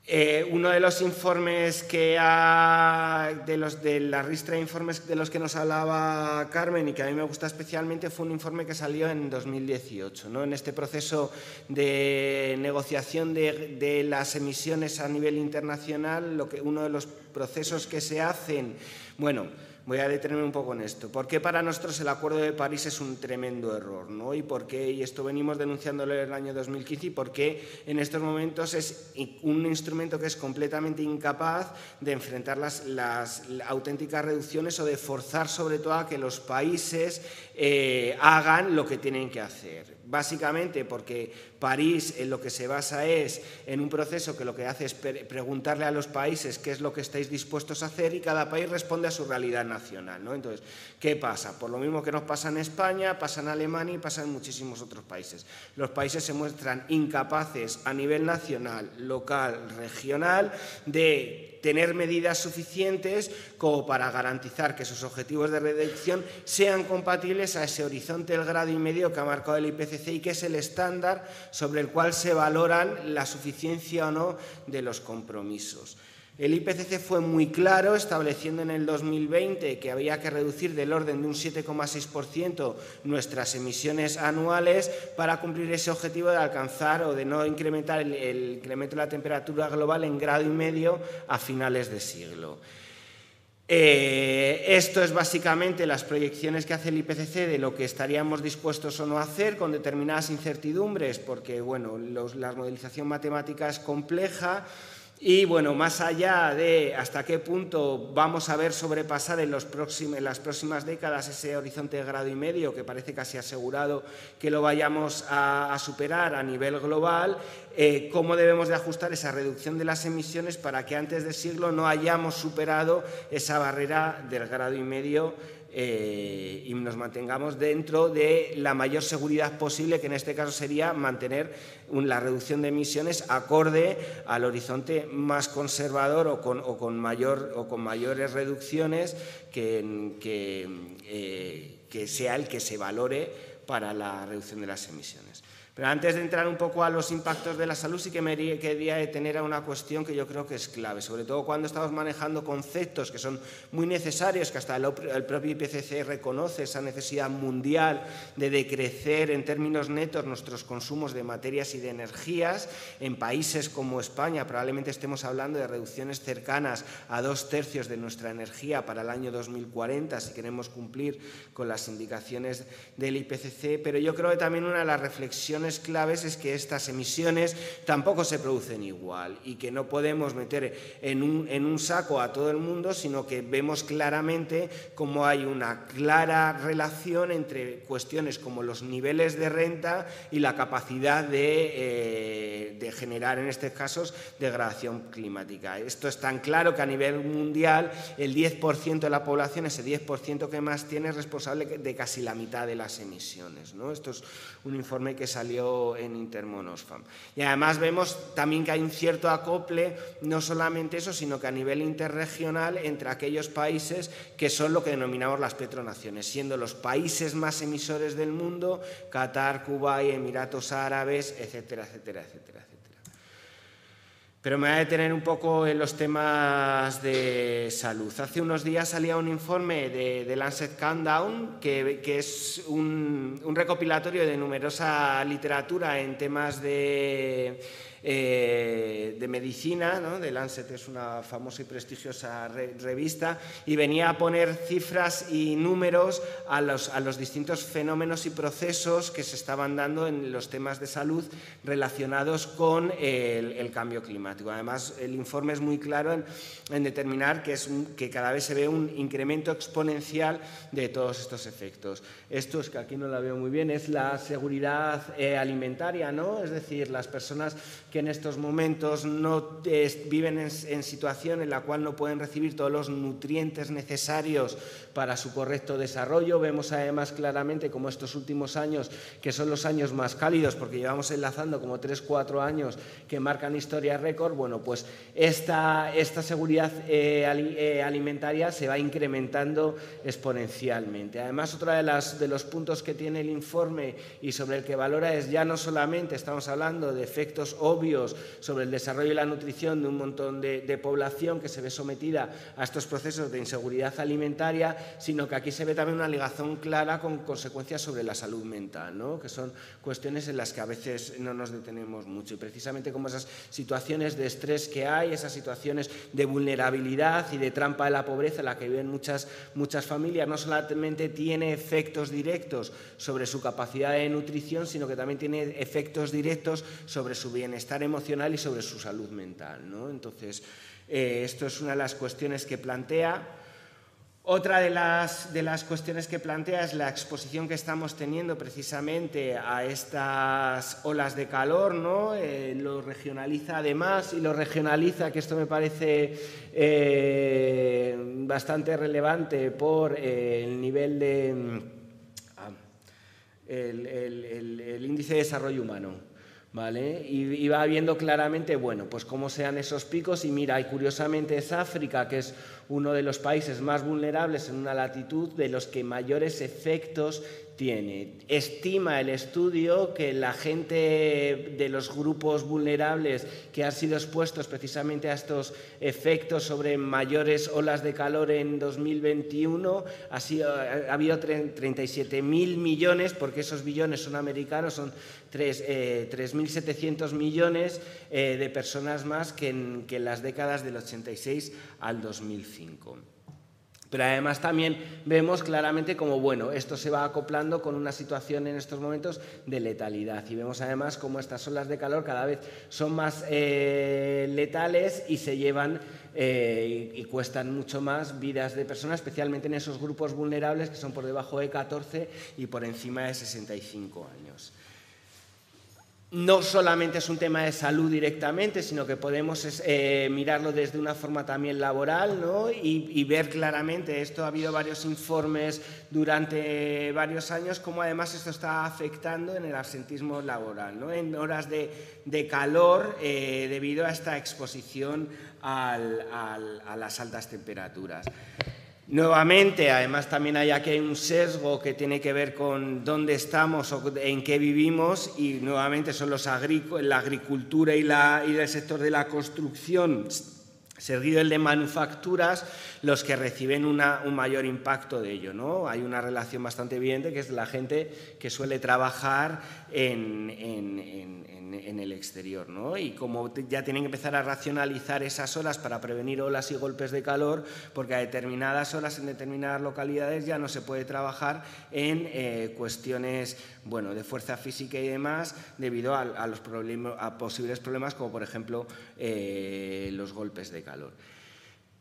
Eh, uno de los informes que ha, de, los, de la ristra de informes de los que nos hablaba Carmen y que a mí me gusta especialmente fue un informe que salió en 2018. ¿no? En este proceso de negociación de, de, las emisiones a nivel internacional, lo que, uno de los procesos que se hacen, bueno, voy a detenerme un poco en esto. ¿Por qué para nosotros el Acuerdo de París es un tremendo error? ¿no? ¿Y por qué, y esto venimos denunciándolo en el año 2015, y por qué en estos momentos es un instrumento que es completamente incapaz de enfrentar las, auténticas reducciones o de forzar sobre todo a que los países eh, hagan lo que tienen que hacer? Básicamente porque París en lo que se basa es en un proceso que lo que hace es preguntarle a los países qué es lo que estáis dispuestos a hacer y cada país responde a su realidad nacional. ¿no? Entonces, ¿qué pasa? Por lo mismo que nos pasa en España, pasa en Alemania y pasa en muchísimos otros países. Los países se muestran incapaces a nivel nacional, local, regional, de tener medidas suficientes como para garantizar que sus objetivos de reducción sean compatibles a ese horizonte del grado y medio que ha marcado el IPCC y que es el estándar sobre el cual se valoran la suficiencia o no de los compromisos. El IPCC fue muy claro, estableciendo en el 2020 que había que reducir del orden de un 7,6% nuestras emisiones anuales para cumplir ese objetivo de alcanzar o de no incrementar el, incremento de la temperatura global en grado y medio a finales de siglo. Eh, esto es básicamente las proyecciones que hace el IPCC de lo que estaríamos dispuestos o no a hacer con determinadas incertidumbres, porque bueno, la modelización matemática es compleja, Y bueno, más allá de hasta qué punto vamos a ver sobrepasar en, las próximas décadas ese horizonte de grado y medio, que parece casi asegurado que lo vayamos a, superar a nivel global, eh, cómo debemos de ajustar esa reducción de las emisiones para que antes del siglo no hayamos superado esa barrera del grado y medio eh, y nos mantengamos dentro de la mayor seguridad posible, que en este caso sería mantener la reducción de emisiones acorde al horizonte más conservador o con, mayor, o con mayores reducciones eh, que sea el que se valore para la reducción de las emisiones. Pero antes de entrar un poco a los impactos de la salud, sí que me quería detener a una cuestión que yo creo que es clave, sobre todo cuando estamos manejando conceptos que son muy necesarios, que hasta el propio IPCC reconoce esa necesidad mundial de decrecer en términos netos nuestros consumos de materias y de energías. En países como España probablemente estemos hablando de reducciones cercanas a dos tercios de nuestra energía para el año 2040, si queremos cumplir con las indicaciones del IPCC. Pero yo creo que también una de las reflexiones claves es que estas emisiones tampoco se producen igual y que no podemos meter en un, en un saco a todo el mundo, sino que vemos claramente cómo hay una clara relación entre cuestiones como los niveles de renta y la capacidad de, eh, de generar, en estos casos, degradación climática. Esto es tan claro que a nivel mundial el 10% de la población, ese 10% que más tiene, es responsable de casi la mitad de las emisiones. ¿no? Esto es un informe que salió en Intermonosfam. Y además vemos también que hay un cierto acople, no solamente eso, sino que a nivel interregional entre aquellos países que son lo que denominamos las petronaciones, siendo los países más emisores del mundo, Qatar, Cuba y Emiratos Árabes, etcétera, etcétera, etcétera. Pero me voy a detener un poco en los temas de salud. Hace unos días salía un informe de, Lancet Countdown, que, es un recopilatorio de numerosa literatura en temas de eh, de medicina, ¿no? de Lancet es una famosa y prestigiosa revista, y venía a poner cifras y números a los, a los distintos fenómenos y procesos que se estaban dando en los temas de salud relacionados con el, cambio climático. Además, el informe es muy claro en, determinar que, es que cada vez se ve un incremento exponencial de todos estos efectos. Esto es que aquí no la veo muy bien, es la seguridad eh, alimentaria, ¿no? es decir, las personas que en estos momentos no viven en, situación en la cual no pueden recibir todos los nutrientes necesarios para su correcto desarrollo. Vemos además claramente como estos últimos años, que son los años más cálidos, porque llevamos enlazando como 3-4 años que marcan historia récord, bueno, pues esta, esta seguridad eh, eh, alimentaria se va incrementando exponencialmente. Además, otro de, las, de los puntos que tiene el informe y sobre el que valora es ya no solamente estamos hablando de efectos obvios, sobre el desarrollo y la nutrición de un montón de, población que se ve sometida a estos procesos de inseguridad alimentaria, sino que aquí se ve también una ligación clara con consecuencias sobre la salud mental, ¿no? que son cuestiones en las que a veces no nos detenemos mucho. Y precisamente como esas situaciones de estrés que hay, esas situaciones de vulnerabilidad y de trampa de la pobreza en la que viven muchas, muchas familias, no solamente tiene efectos directos sobre su capacidad de nutrición, sino que también tiene efectos directos sobre su bienestar emocional y sobre su salud mental. Entonces, eh, esto es una de las cuestiones que plantea. Otra de las, de las, cuestiones que plantea es la exposición que estamos teniendo precisamente a estas olas de calor, ¿no? Eh, lo regionaliza además y lo regionaliza, que esto me parece eh, bastante relevante por el nivel de... Ah, el índice de desarrollo humano. ¿Vale? Y, va viendo claramente, bueno, pues cómo sean esos picos y mira, y curiosamente es África, que es uno de los países más vulnerables en una latitud de los que mayores efectos tiene. Estima el estudio que la gente de los grupos vulnerables que han sido expuestos precisamente a estos efectos sobre mayores olas de calor en 2021 ha, sido, ha habido 37.000 millones, porque esos billones son americanos, son 3.700 eh, millones eh, de personas más que en, las décadas del 86 al 2005. Pero además también vemos claramente como, bueno, esto se va acoplando con una situación en estos momentos de letalidad. Y vemos además cómo estas olas de calor cada vez son más eh, letales y se llevan eh, y, cuestan mucho más vidas de personas, especialmente en esos grupos vulnerables que son por debajo de 14 y por encima de 65 años no solamente es un tema de salud directamente, sino que podemos eh, mirarlo desde una forma también laboral ¿no? y, ver claramente, esto ha habido varios informes durante varios años, cómo además esto está afectando en el absentismo laboral, ¿no? en horas de, calor eh, debido a esta exposición a las altas temperaturas. Nuevamente, además también hay aquí un sesgo que tiene que ver con dónde estamos o en qué vivimos y nuevamente son los la agricultura y, la, y el sector de la construcción seguido el de manufacturas, los que reciben un mayor impacto de ello. ¿no? Hay una relación bastante evidente que es la gente que suele trabajar en, el exterior. ¿no? Y como ya tienen que empezar a racionalizar esas horas para prevenir olas y golpes de calor, porque a determinadas horas en determinadas localidades ya no se puede trabajar en eh, cuestiones bueno, de fuerza física y demás debido a, los a posibles problemas como por ejemplo eh, los golpes de calor.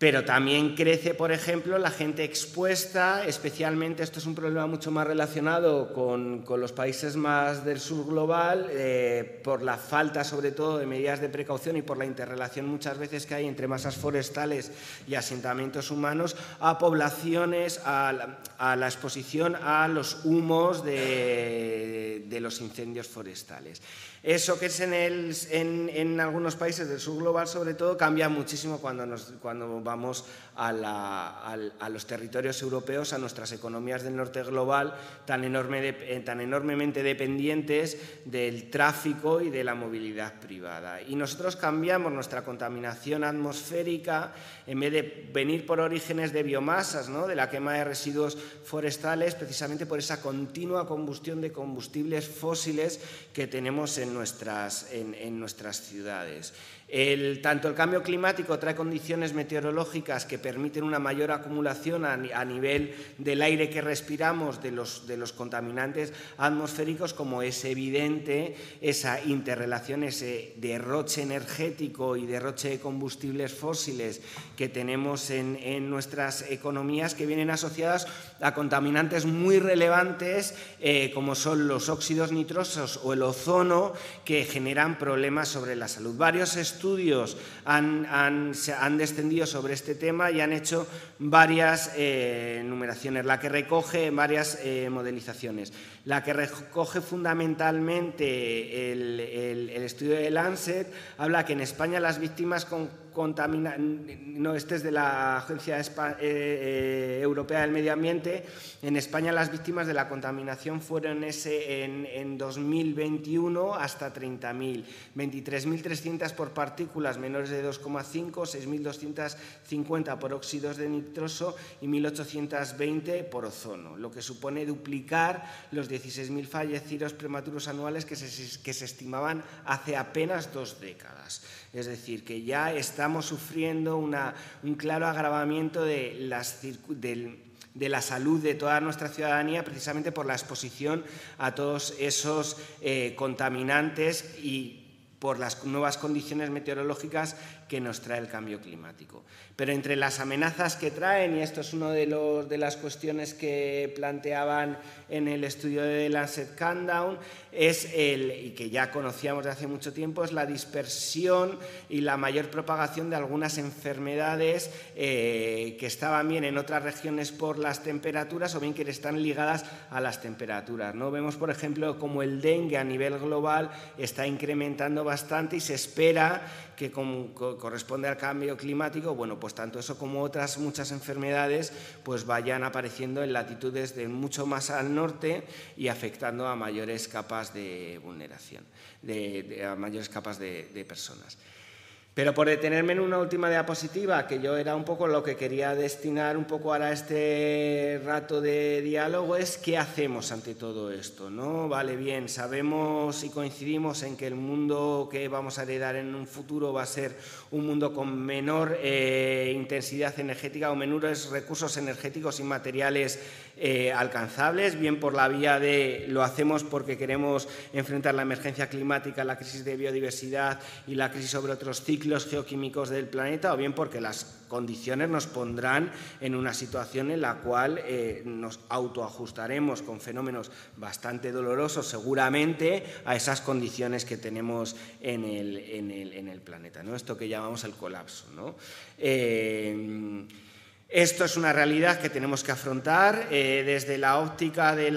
Pero también crece, por ejemplo, la gente expuesta, especialmente esto es un problema mucho más relacionado con, los países más del sur global, eh, por la falta sobre todo de medidas de precaución y por la interrelación muchas veces que hay entre masas forestales y asentamientos humanos, a poblaciones, a la, exposición a los humos de los incendios forestales. Eso que es en, algunos países del sur global, sobre todo, cambia muchísimo cuando, cuando vamos a, los territorios europeos, a nuestras economías del norte global, tan, enorme eh, tan enormemente dependientes del tráfico y de la movilidad privada. Y nosotros cambiamos nuestra contaminación atmosférica, en vez de venir por orígenes de biomasas, ¿no? de la quema de residuos forestales, precisamente por esa continua combustión de combustibles fósiles que tenemos en nuestras, en, nuestras ciudades. Tanto el cambio climático trae condiciones meteorológicas que permiten una mayor acumulación a, nivel del aire que respiramos de los, contaminantes atmosféricos, como es evidente esa interrelación, ese derroche energético y derroche de combustibles fósiles que tenemos en, nuestras economías, que vienen asociadas a contaminantes muy relevantes, eh, como son los óxidos nitrosos o el ozono, que generan problemas sobre la salud. Varios han, han, descendido sobre este tema y han hecho varias eh, numeraciones, la que recoge varias eh, modelizaciones. La que recoge fundamentalmente el, estudio de Lancet habla que en España las víctimas no, este es de la Agencia eh, Europea del Medio Ambiente, en España las víctimas de la contaminación fueron ese en, en 2021 hasta 30.000, 23.300 por partículas menores de 2,5, 6.250 por óxidos de nitroso y 1.820 por ozono, lo que supone duplicar los 16.000 fallecidos prematuros anuales que se, que se estimaban hace apenas dos décadas. Es decir, que ya estamos sufriendo un claro agravamiento de, de la salud de toda nuestra ciudadanía precisamente por la exposición a todos esos eh, contaminantes y por las nuevas condiciones meteorológicas que nos trae el cambio climático. Pero entre las amenazas que traen, y esto es una de, de las cuestiones que planteaban en el estudio de Lancet Countdown, es el, y que ya conocíamos de hace mucho tiempo, es la dispersión y la mayor propagación de algunas enfermedades eh, que estaban bien en otras regiones por las temperaturas o bien que están ligadas a las temperaturas. ¿no? Vemos, por ejemplo, como el dengue a nivel global está incrementando bastante y se espera que corresponde al cambio climático, bueno, pues tanto eso como otras muchas enfermedades pues vayan apareciendo en latitudes de mucho más al norte y afectando a mayores capas de vulneración, de, a mayores capas de personas. Pero por detenerme en una última diapositiva, que yo era un poco lo que quería destinar un poco ahora a este rato de diálogo, es qué hacemos ante todo esto, ¿no? Vale, bien, sabemos y coincidimos en que el mundo que vamos a heredar en un futuro va a ser un mundo con menor eh, intensidad energética o menores recursos energéticos y materiales eh, alcanzables, bien por la vía de lo hacemos porque queremos enfrentar la emergencia climática, la crisis de biodiversidad y la crisis sobre otros ciclos geoquímicos del planeta, o bien porque las condiciones nos pondrán en una situación en la cual eh, nos autoajustaremos con fenómenos bastante dolorosos seguramente a esas condiciones que tenemos en el, en el, planeta, ¿no? esto que llamamos el colapso. ¿no? Eh, esto es una realidad que tenemos que afrontar. Eh, desde la óptica de,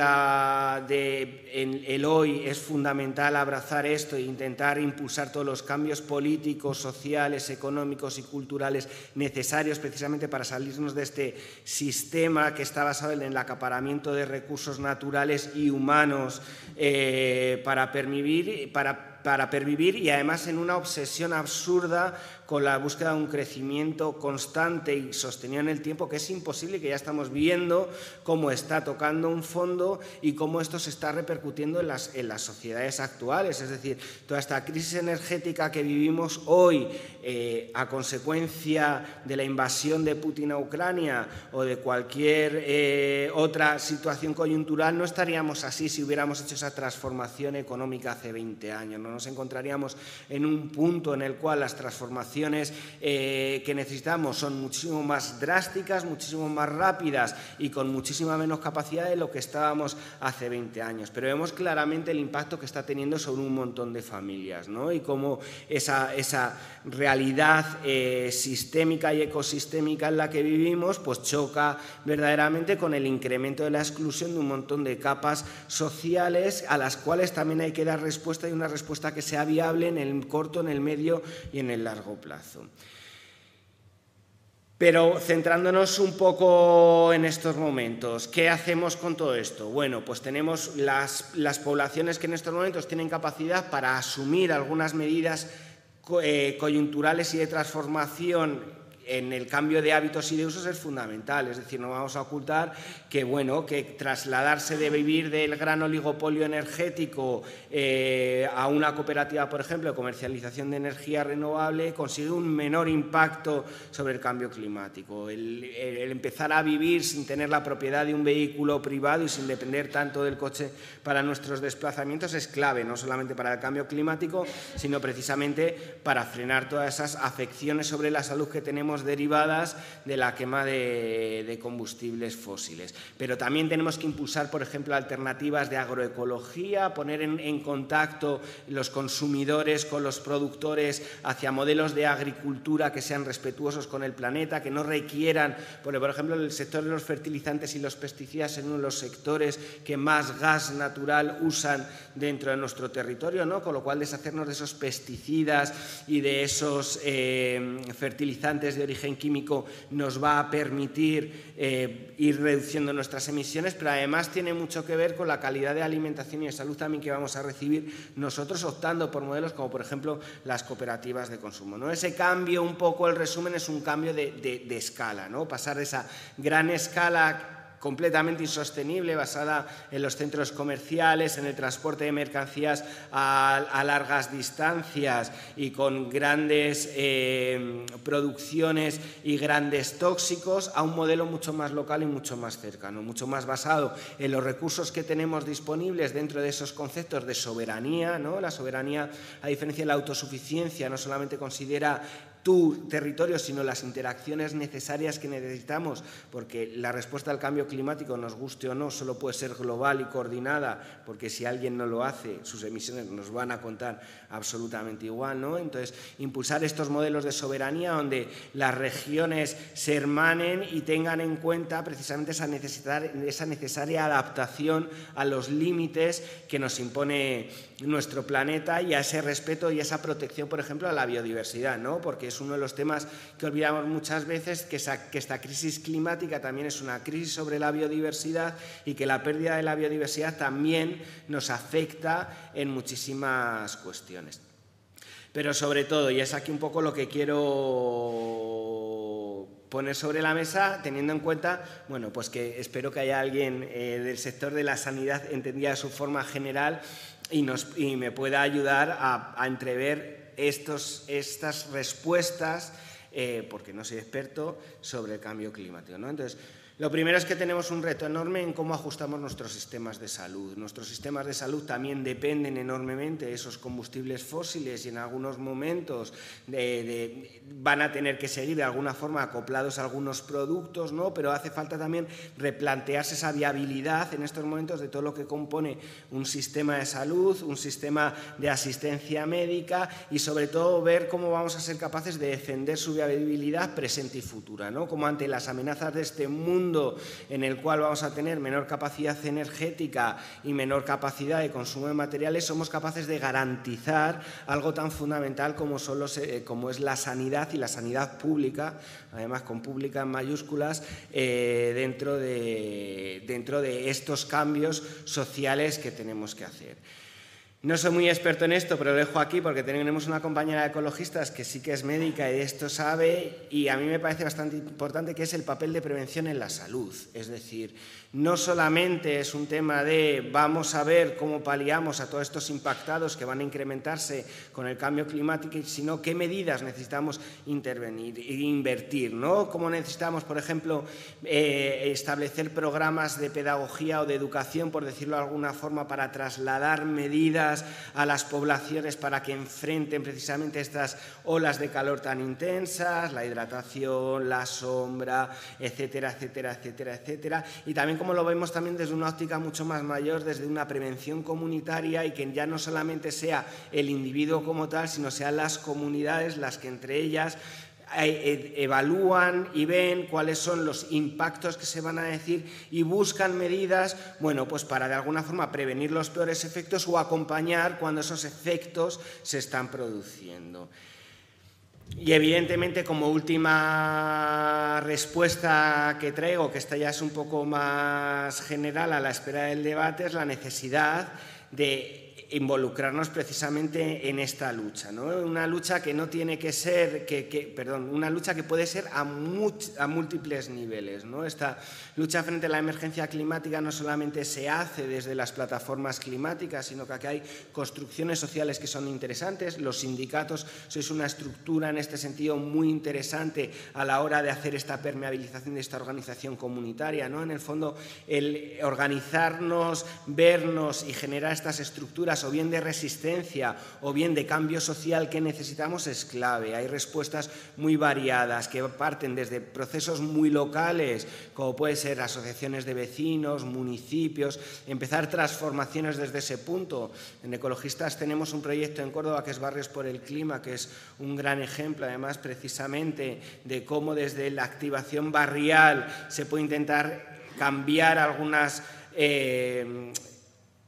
el hoy es fundamental abrazar esto e intentar impulsar todos los cambios políticos, sociales, económicos y culturales necesarios precisamente para salirnos de este sistema que está basado en el acaparamiento de recursos naturales y humanos eh, para, pervivir, para, para pervivir y además en una obsesión absurda con la búsqueda de un crecimiento constante y sostenido en el tiempo que es imposible, que ya estamos viendo cómo está tocando un fondo y cómo esto se está repercutiendo en las, en las sociedades actuales. Es decir, toda esta crisis energética que vivimos hoy eh, a consecuencia de la invasión de Putin a Ucrania o de cualquier eh, otra situación coyuntural, no estaríamos así si hubiéramos hecho esa transformación económica hace 20 años. Nos encontraríamos en un punto en el cual las transformaciones eh, que necesitamos son muchísimo más drásticas, muchísimo más rápidas y con muchísima menos capacidad de lo que estábamos hace 20 años. Pero vemos claramente el impacto que está teniendo sobre un montón de familias ¿no? y cómo esa, esa realidad eh, sistémica y ecosistémica en la que vivimos pues choca verdaderamente con el incremento de la exclusión de un montón de capas sociales a las cuales también hay que dar respuesta y una respuesta que sea viable en el corto, en el medio y en el largo plazo plazo. Pero centrándonos un poco en estos momentos, ¿qué hacemos con todo esto? Bueno, pues tenemos las, las poblaciones que en estos momentos tienen capacidad para asumir algunas medidas eh, coyunturales y de transformación en el cambio de hábitos y de usos es fundamental. Es decir, no vamos a ocultar que, bueno, que trasladarse de vivir del gran oligopolio energético eh, a una cooperativa, por ejemplo, de comercialización de energía renovable consigue un menor impacto sobre el cambio climático. El, el empezar a vivir sin tener la propiedad de un vehículo privado y sin depender tanto del coche para nuestros desplazamientos es clave, no solamente para el cambio climático, sino precisamente para frenar todas esas afecciones sobre la salud que tenemos derivadas de la quema de, combustibles fósiles. Pero también tenemos que impulsar, por ejemplo, alternativas de agroecología, poner en, contacto los consumidores con los productores hacia modelos de agricultura que sean respetuosos con el planeta, que no requieran, por ejemplo, el sector de los fertilizantes y los pesticidas es uno de los sectores que más gas natural usan dentro de nuestro territorio, ¿no? con lo cual deshacernos de esos pesticidas y de esos eh, fertilizantes de origen químico nos va a permitir eh, ir reduciendo nuestras emisiones, pero además tiene mucho que ver con la calidad de alimentación y de salud también que vamos a recibir nosotros optando por modelos como por ejemplo las cooperativas de consumo. ¿no? Ese cambio, un poco el resumen, es un cambio de, de escala, ¿no? pasar de esa gran escala completamente insostenible, basada en los centros comerciales, en el transporte de mercancías a, largas distancias y con grandes eh, producciones y grandes tóxicos, a un modelo mucho más local y mucho más cercano, mucho más basado en los recursos que tenemos disponibles dentro de esos conceptos de soberanía. ¿no? La soberanía, a diferencia de la autosuficiencia, no solamente considera tu territorio, sino las interacciones necesarias que necesitamos, porque la respuesta al cambio climático, nos guste o no, solo puede ser global y coordinada, porque si alguien no lo hace, sus emisiones nos van a contar absolutamente igual. ¿no? Entonces, impulsar estos modelos de soberanía donde las regiones se hermanen y tengan en cuenta precisamente esa, esa necesaria adaptación a los límites que nos impone nuestro planeta y a ese respeto y esa protección, por ejemplo, a la biodiversidad, ¿no? porque es uno de los temas que olvidamos muchas veces, que, que esta crisis climática también es una crisis sobre la biodiversidad y que la pérdida de la biodiversidad también nos afecta en muchísimas cuestiones. Pero sobre todo, y es aquí un poco lo que quiero poner sobre la mesa, teniendo en cuenta, bueno, pues que espero que haya alguien eh, del sector de la sanidad entendida de su forma general y, me pueda ayudar a, entrever estos, estas respuestas, eh, porque no soy experto, sobre el cambio climático. ¿no? Entonces, lo primero es que tenemos un reto enorme en cómo ajustamos nuestros sistemas de salud. Nuestros sistemas de salud también dependen enormemente de esos combustibles fósiles y en algunos momentos van a tener que seguir de alguna forma acoplados a algunos productos, ¿no? pero hace falta también replantearse esa viabilidad en estos momentos de todo lo que compone un sistema de salud, un sistema de asistencia médica y sobre todo ver cómo vamos a ser capaces de defender su viabilidad presente y futura, ¿no? como ante las amenazas de este mundo en el cual vamos a tener menor capacidad energética y menor capacidad de consumo de materiales, somos capaces de garantizar algo tan fundamental como, eh, es la sanidad y la sanidad pública, además con pública en mayúsculas, eh, dentro, de, dentro de estos cambios sociales que tenemos que hacer. No soy muy experto en esto, pero lo dejo aquí porque tenemos una compañera de ecologistas que sí que es médica y de esto sabe y a mí me parece bastante importante que es el papel de prevención en la salud. Es decir, no solamente es un tema de vamos a ver cómo paliamos a todos estos impactados que van a incrementarse con el cambio climático, sino qué medidas necesitamos intervenir e invertir, ¿no? Cómo necesitamos, por ejemplo, eh, establecer programas de pedagogía o de educación, por decirlo de alguna forma, para trasladar medidas a las poblaciones para que enfrenten precisamente estas olas de calor tan intensas, la hidratación, la sombra, etcétera, etcétera, etcétera, etcétera, y también como lo vemos también desde una óptica mucho más mayor, desde una prevención comunitaria y que ya no solamente sea el individuo como tal, sino sean las comunidades las que entre ellas eh, evalúan y ven cuáles son los impactos que se van a decir y buscan medidas, bueno, pues para de alguna forma prevenir los peores efectos o acompañar cuando esos efectos se están produciendo. Y evidentemente, como última respuesta que traigo, que esta ya es un poco más general a la espera del debate, es la necesidad de involucrarnos precisamente en esta lucha, ¿no? Una lucha que no tiene que ser, que, perdón, una lucha que puede ser a, múltiples niveles, ¿no? Esta lucha frente a la emergencia climática no solamente se hace desde las plataformas climáticas, sino que aquí hay construcciones sociales que son interesantes. Los sindicatos sois una estructura en este sentido muy interesante a la hora de hacer esta permeabilización de esta organización comunitaria, ¿no? En el fondo, el organizarnos, vernos y generar estas estructuras o bien de resistencia o bien de cambio social que necesitamos es clave. Hay respuestas muy variadas que parten desde procesos muy locales, como puede ser asociaciones de vecinos, municipios, empezar transformaciones desde ese punto. En Ecologistas tenemos un proyecto en Córdoba que es Barrios por el Clima, que es un gran ejemplo, además, precisamente de cómo desde la activación barrial se puede intentar cambiar algunas... Eh,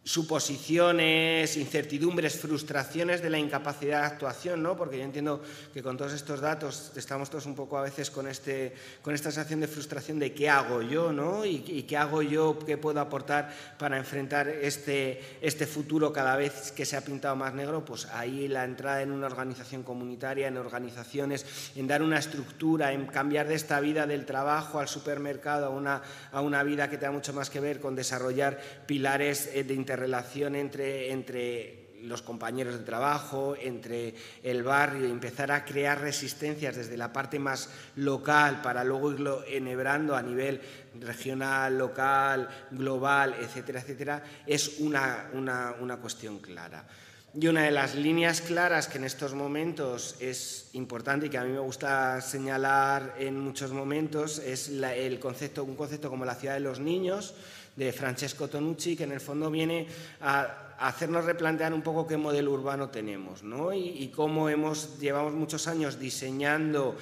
suposiciones, incertidumbres, frustraciones de la incapacidad de actuación, ¿no? porque yo entiendo que con todos estos datos estamos todos un poco a veces con, este, con esta sensación de frustración de qué hago yo ¿no? y, qué hago yo, qué puedo aportar para enfrentar este, este futuro cada vez que se ha pintado más negro, pues ahí la entrada en una organización comunitaria, en organizaciones, en dar una estructura, en cambiar de esta vida del trabajo al supermercado a una, a una vida que tenga mucho más que ver con desarrollar pilares eh, de interacción relación entre, entre los compañeros de trabajo, entre el barrio, empezar a crear resistencias desde la parte más local para luego irlo enhebrando a nivel regional, local, global, etcétera, etcétera, es una, una, cuestión clara. Y una de las líneas claras que en estos momentos es importante y que a mí me gusta señalar en muchos momentos es el concepto, un concepto como la ciudad de los niños, de Francesco Tonucci, que en el fondo viene a hacernos replantear un poco qué modelo urbano tenemos ¿no? y, cómo hemos, llevamos muchos años diseñando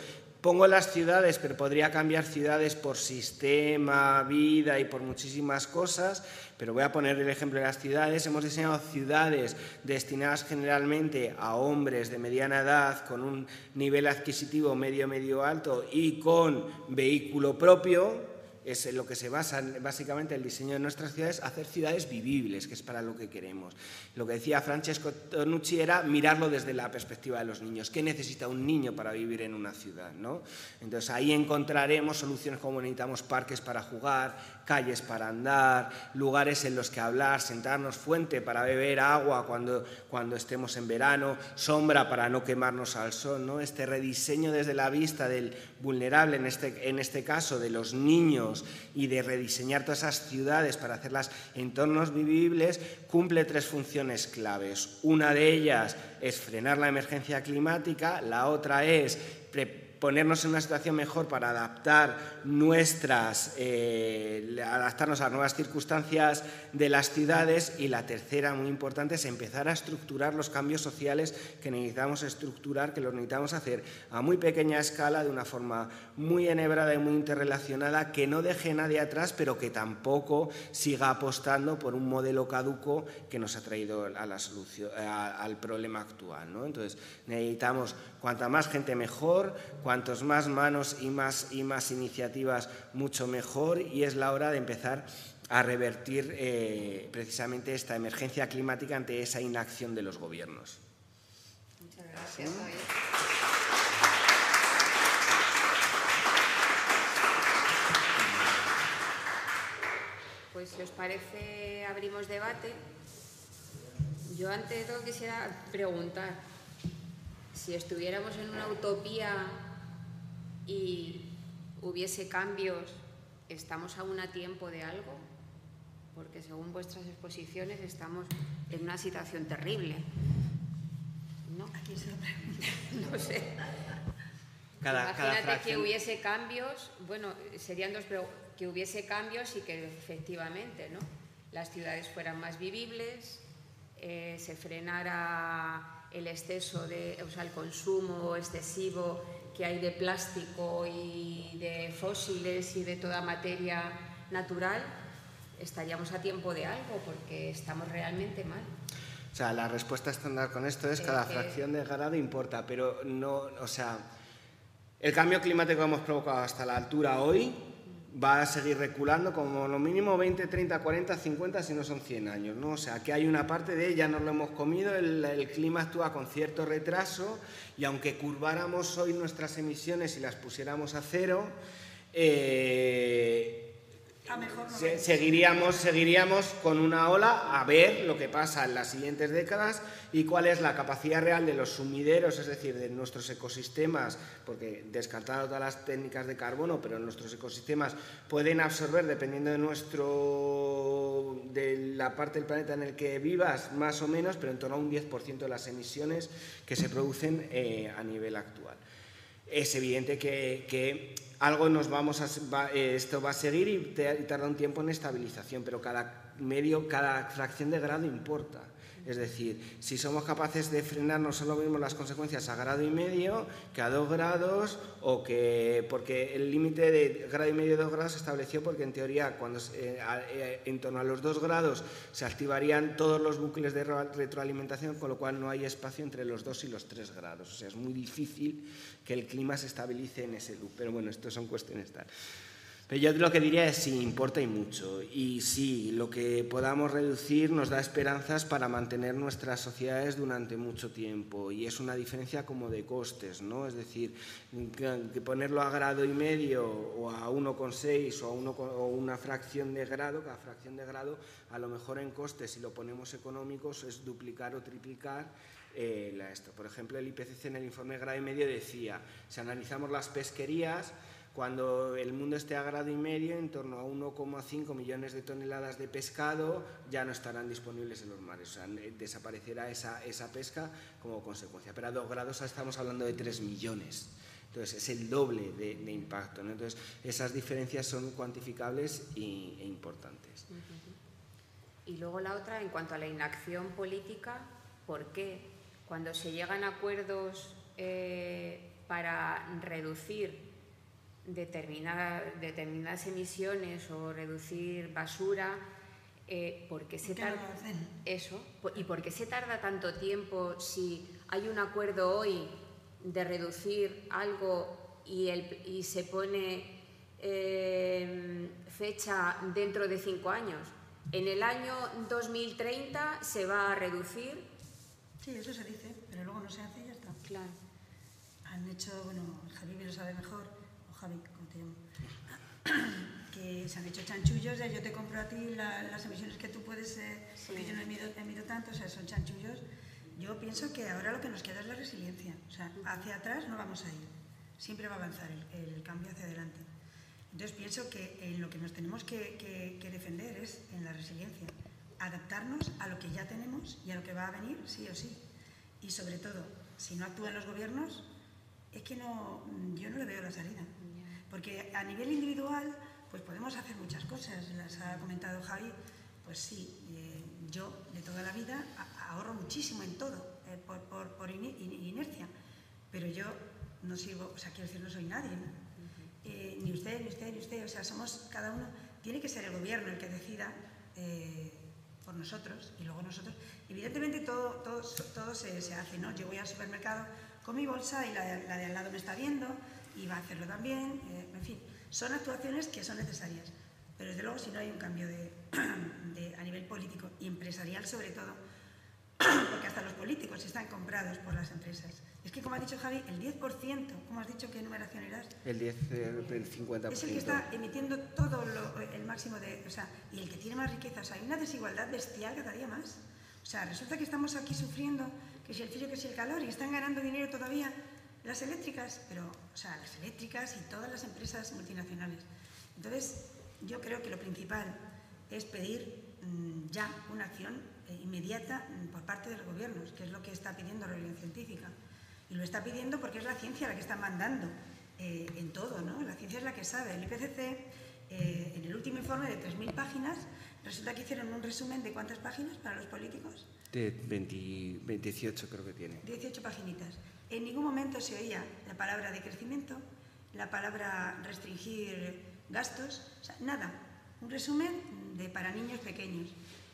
Pongo las ciudades, pero podría cambiar ciudades por sistema, vida y por muchísimas cosas, pero voy a poner el ejemplo de las ciudades. Hemos diseñado ciudades destinadas generalmente a hombres de mediana edad con un nivel adquisitivo medio, medio alto y con vehículo propio, es lo que se basa básicamente el diseño de nuestras ciudades, hacer ciudades vivibles, que es para lo que queremos. Lo que decía Francesco Tonucci era mirarlo desde la perspectiva de los niños. ¿Qué necesita un niño para vivir en una ciudad? ¿no? Entonces ahí encontraremos soluciones como necesitamos parques para jugar, calles para andar, lugares en los que hablar, sentarnos, fuente para beber agua cuando, cuando estemos en verano, sombra para no quemarnos al sol. ¿no? Este rediseño desde la vista del vulnerable, en este, en este caso de los niños, y de rediseñar todas esas ciudades para hacerlas entornos vivibles, cumple tres funciones claves. Una de ellas es frenar la emergencia climática, la otra es ponernos en una situación mejor para adaptar nuestras, eh, adaptarnos a nuevas circunstancias de las ciudades. Y la tercera, muy importante, es empezar a estructurar los cambios sociales que necesitamos estructurar, que los necesitamos hacer a muy pequeña escala, de una forma muy enhebrada y muy interrelacionada, que no deje nadie atrás, pero que tampoco siga apostando por un modelo caduco que nos ha traído a la solución, al problema actual. ¿no? Entonces, necesitamos cuanta más gente mejor, cuantos más manos y más, y más iniciativas, mucho mejor, y es la hora de empezar a revertir eh, precisamente esta emergencia climática ante esa inacción de los gobiernos. Muchas gracias. Pues si os parece, abrimos debate. Yo ante todo quisiera preguntar, si estuviéramos en una utopía y hubiese cambios, ¿estamos aún a tiempo de algo? Porque según vuestras exposiciones estamos en una situación terrible. ¿No? ¿A quién se lo no sé. Cada, Imagínate que hubiese cambios, bueno, serían dos, pero que hubiese cambios y que efectivamente ¿no? las ciudades fueran más vivibles, eh, se frenara el exceso de, o sea, el consumo excesivo que hay de plástico y de fósiles y de toda materia natural, estaríamos a tiempo de algo porque estamos realmente mal. O sea, la respuesta estándar con esto es cada fracción de grado importa, pero no, o sea, el cambio climático que hemos provocado hasta la altura hoy va a seguir reculando como lo mínimo 20, 30, 40, 50, si no son 100 años. ¿no? O sea, que hay una parte de ella, nos lo hemos comido, el, clima actúa con cierto retraso y aunque curváramos hoy nuestras emisiones y las pusiéramos a cero, eh, seguiríamos, seguiríamos con una ola a ver lo que pasa en las siguientes décadas y cuál es la capacidad real de los sumideros, es decir, de nuestros ecosistemas, porque descartando todas las técnicas de carbono, pero nuestros ecosistemas pueden absorber, dependiendo de nuestro de la parte del planeta en el que vivas, más o menos, pero en torno a un 10% de las emisiones que se producen eh, a nivel actual. Es evidente que algo nos vamos a, eh, esto va a seguir y, tarda un tiempo en estabilización, pero cada medio, cada fracción de grado importa. Es decir, si somos capaces de frenar no solo mismo las consecuencias a grado y medio que a dos grados, o que, porque el límite de grado y medio dos grados se estableció porque en teoría cuando eh, eh, en torno a los dos grados se activarían todos los bucles de retroalimentación, con lo cual no hay espacio entre los dos y los tres grados. O sea, es muy difícil que el clima se estabilice en ese loop. Pero bueno, esto son cuestiones tal. Pero yo lo que diría es sí, importa y mucho. Y sí, lo que podamos reducir nos da esperanzas para mantener nuestras sociedades durante mucho tiempo. Y es una diferencia como de costes, ¿no? Es decir, que ponerlo a grado y medio o a 1,6 o a uno, o una fracción de grado, cada fracción de grado, a lo mejor en costes, si lo ponemos económicos, es duplicar o triplicar eh, esto. Por ejemplo, el IPCC en el informe grado y medio decía, si analizamos las pesquerías, cuando el mundo esté a grado y medio, en torno a 1,5 millones de toneladas de pescado ya no estarán disponibles en los mares. O sea, desaparecerá esa, pesca como consecuencia. Pero a 2 grados estamos hablando de 3 millones. Entonces, es el doble de, impacto. Entonces, esas diferencias son cuantificables y, e importantes. Y luego la otra, en cuanto a la inacción política, ¿por qué cuando se llegan acuerdos eh, para reducir determinadas emisiones o reducir basura, eh, ¿por qué se tarda eso? ¿Y por qué se tarda tanto tiempo si hay un acuerdo hoy de reducir algo y, el, y se pone eh, fecha dentro de cinco años. En el año 2030 se va a reducir. Sí, eso se dice, pero luego no se hace y ya está. Claro. Han hecho, bueno, Javi lo sabe mejor, Javi, ¿cómo te llamo? que se han hecho chanchullos de yo te compro a ti las emisiones que tú puedes, eh, porque yo no emido, emido tanto, o sea, son chanchullos. Yo pienso que ahora lo que nos queda es la resiliencia. O sea, hacia atrás no vamos a ir. Siempre va a avanzar el, el cambio hacia adelante. Entonces pienso que en lo que nos tenemos que, que, que, defender es en la resiliencia, adaptarnos a lo que ya tenemos y a lo que va a venir, sí o sí. Y sobre todo, si no actúan los gobiernos, es que no, yo no le veo la salida. Porque a nivel individual, pues podemos hacer muchas cosas, las ha comentado Javi, pues sí, eh, yo de toda la vida ahorro muchísimo en todo, eh, por, por, por, inercia, pero yo no sirvo, o sea, quiero decir, no soy nadie, ¿no? Eh, ni usted, ni usted, ni usted, o sea, somos cada uno, tiene que ser el gobierno el que decida eh, por nosotros y luego nosotros. Evidentemente todo, todo, todo se, se, hace, ¿no? Yo voy al supermercado con mi bolsa y la, la de al lado me está viendo y va a hacerlo también, eh, en fin, son actuaciones que son necesarias, pero desde luego si no hay un cambio de, de, a nivel político y empresarial sobre todo, porque hasta los políticos están comprados por las empresas. Es que, como ha dicho Javi, el 10%, ¿cómo has dicho qué numeración eras? El 10, el 50%. Es el que está emitiendo todo lo, el máximo de... O sea, y el que tiene más riqueza. O sea, hay una desigualdad bestial cada día más. O sea, resulta que estamos aquí sufriendo, que si el frío, que si el calor, y están ganando dinero todavía las eléctricas, pero, o sea, las eléctricas y todas las empresas multinacionales. Entonces, yo creo que lo principal es pedir mmm, ya una acción eh, inmediata mmm, por parte de los gobiernos, que es lo que está pidiendo la Reunión Científica. Y lo está pidiendo porque es la ciencia la que está mandando eh, en todo, ¿no? La ciencia es la que sabe. El IPCC, eh, en el último informe de 3.000 páginas, resulta que hicieron un resumen de cuántas páginas para los políticos. De 20, 28 creo que tiene. 18 paginitas. En ningún momento se oía la palabra de crecimiento, la palabra restringir gastos, nada. Un resumen de para niños pequeños.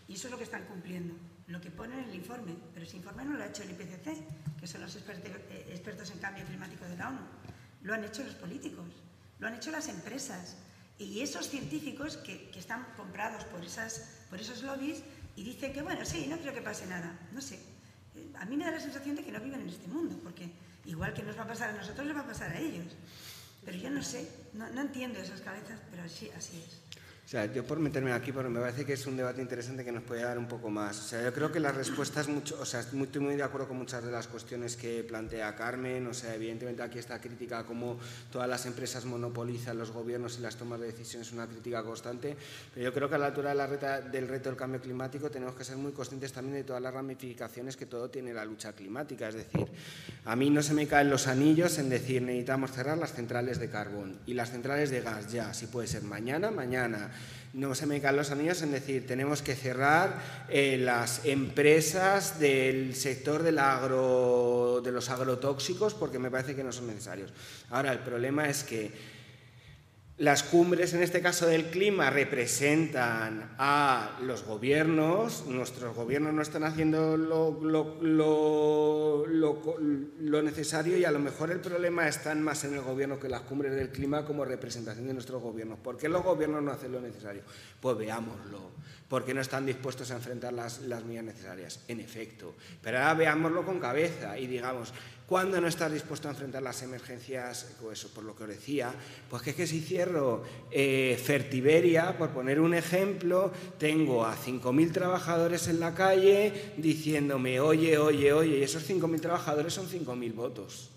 Y eso es lo que están cumpliendo lo que pone en el informe, pero ese informe no lo ha hecho el IPCC, que son los eh, expertos en cambio climático de la ONU, lo han hecho los políticos, lo han hecho las empresas y esos científicos que, que están comprados por, esas, por esos lobbies y dicen que, bueno, sí, no creo que pase nada, no sé. A mí me da la sensación de que no viven en este mundo, porque igual que nos va a pasar a nosotros, les va a pasar a ellos. Pero yo no sé, no entiendo esas cabezas, pero así, así es. O sea, yo por meterme aquí, porque me parece que es un debate interesante que nos puede dar un poco más. O sea, yo creo que la respuesta es mucho, o sea, estoy muy de acuerdo con muchas de las cuestiones que plantea Carmen. O sea, evidentemente aquí esta crítica a cómo todas las empresas monopolizan los gobiernos y las tomas de decisiones es una crítica constante. Pero yo creo que a la altura de la reta, del reto del cambio climático tenemos que ser muy conscientes también de todas las ramificaciones que todo tiene la lucha climática. Es decir, a mí no se me caen los anillos en decir necesitamos cerrar las centrales de carbón y las centrales de gas ya, si puede ser mañana, mañana no se me caen los anillos en decir, tenemos que cerrar eh, las empresas del sector del agro, de los agrotóxicos porque me parece que no son necesarios. Ahora, el problema es que las cumbres, en este caso del clima, representan a los gobiernos, nuestros gobiernos no están haciendo lo, necesario y a lo mejor el problema está más en el gobierno que las cumbres del clima como representación de nuestros gobiernos. ¿Por qué los gobiernos no hacen lo necesario? Pues veámoslo, porque no están dispuestos a enfrentar las, las medidas necesarias, en efecto. Pero ahora veámoslo con cabeza y digamos, ¿Cuándo no estás dispuesto a enfrentar las emergencias? Pues, por lo que os decía, pues que es que si cierro eh, Fertiberia, por poner un ejemplo, tengo a 5.000 trabajadores en la calle diciéndome, oye, oye, oye, y esos 5.000 trabajadores son 5.000 votos.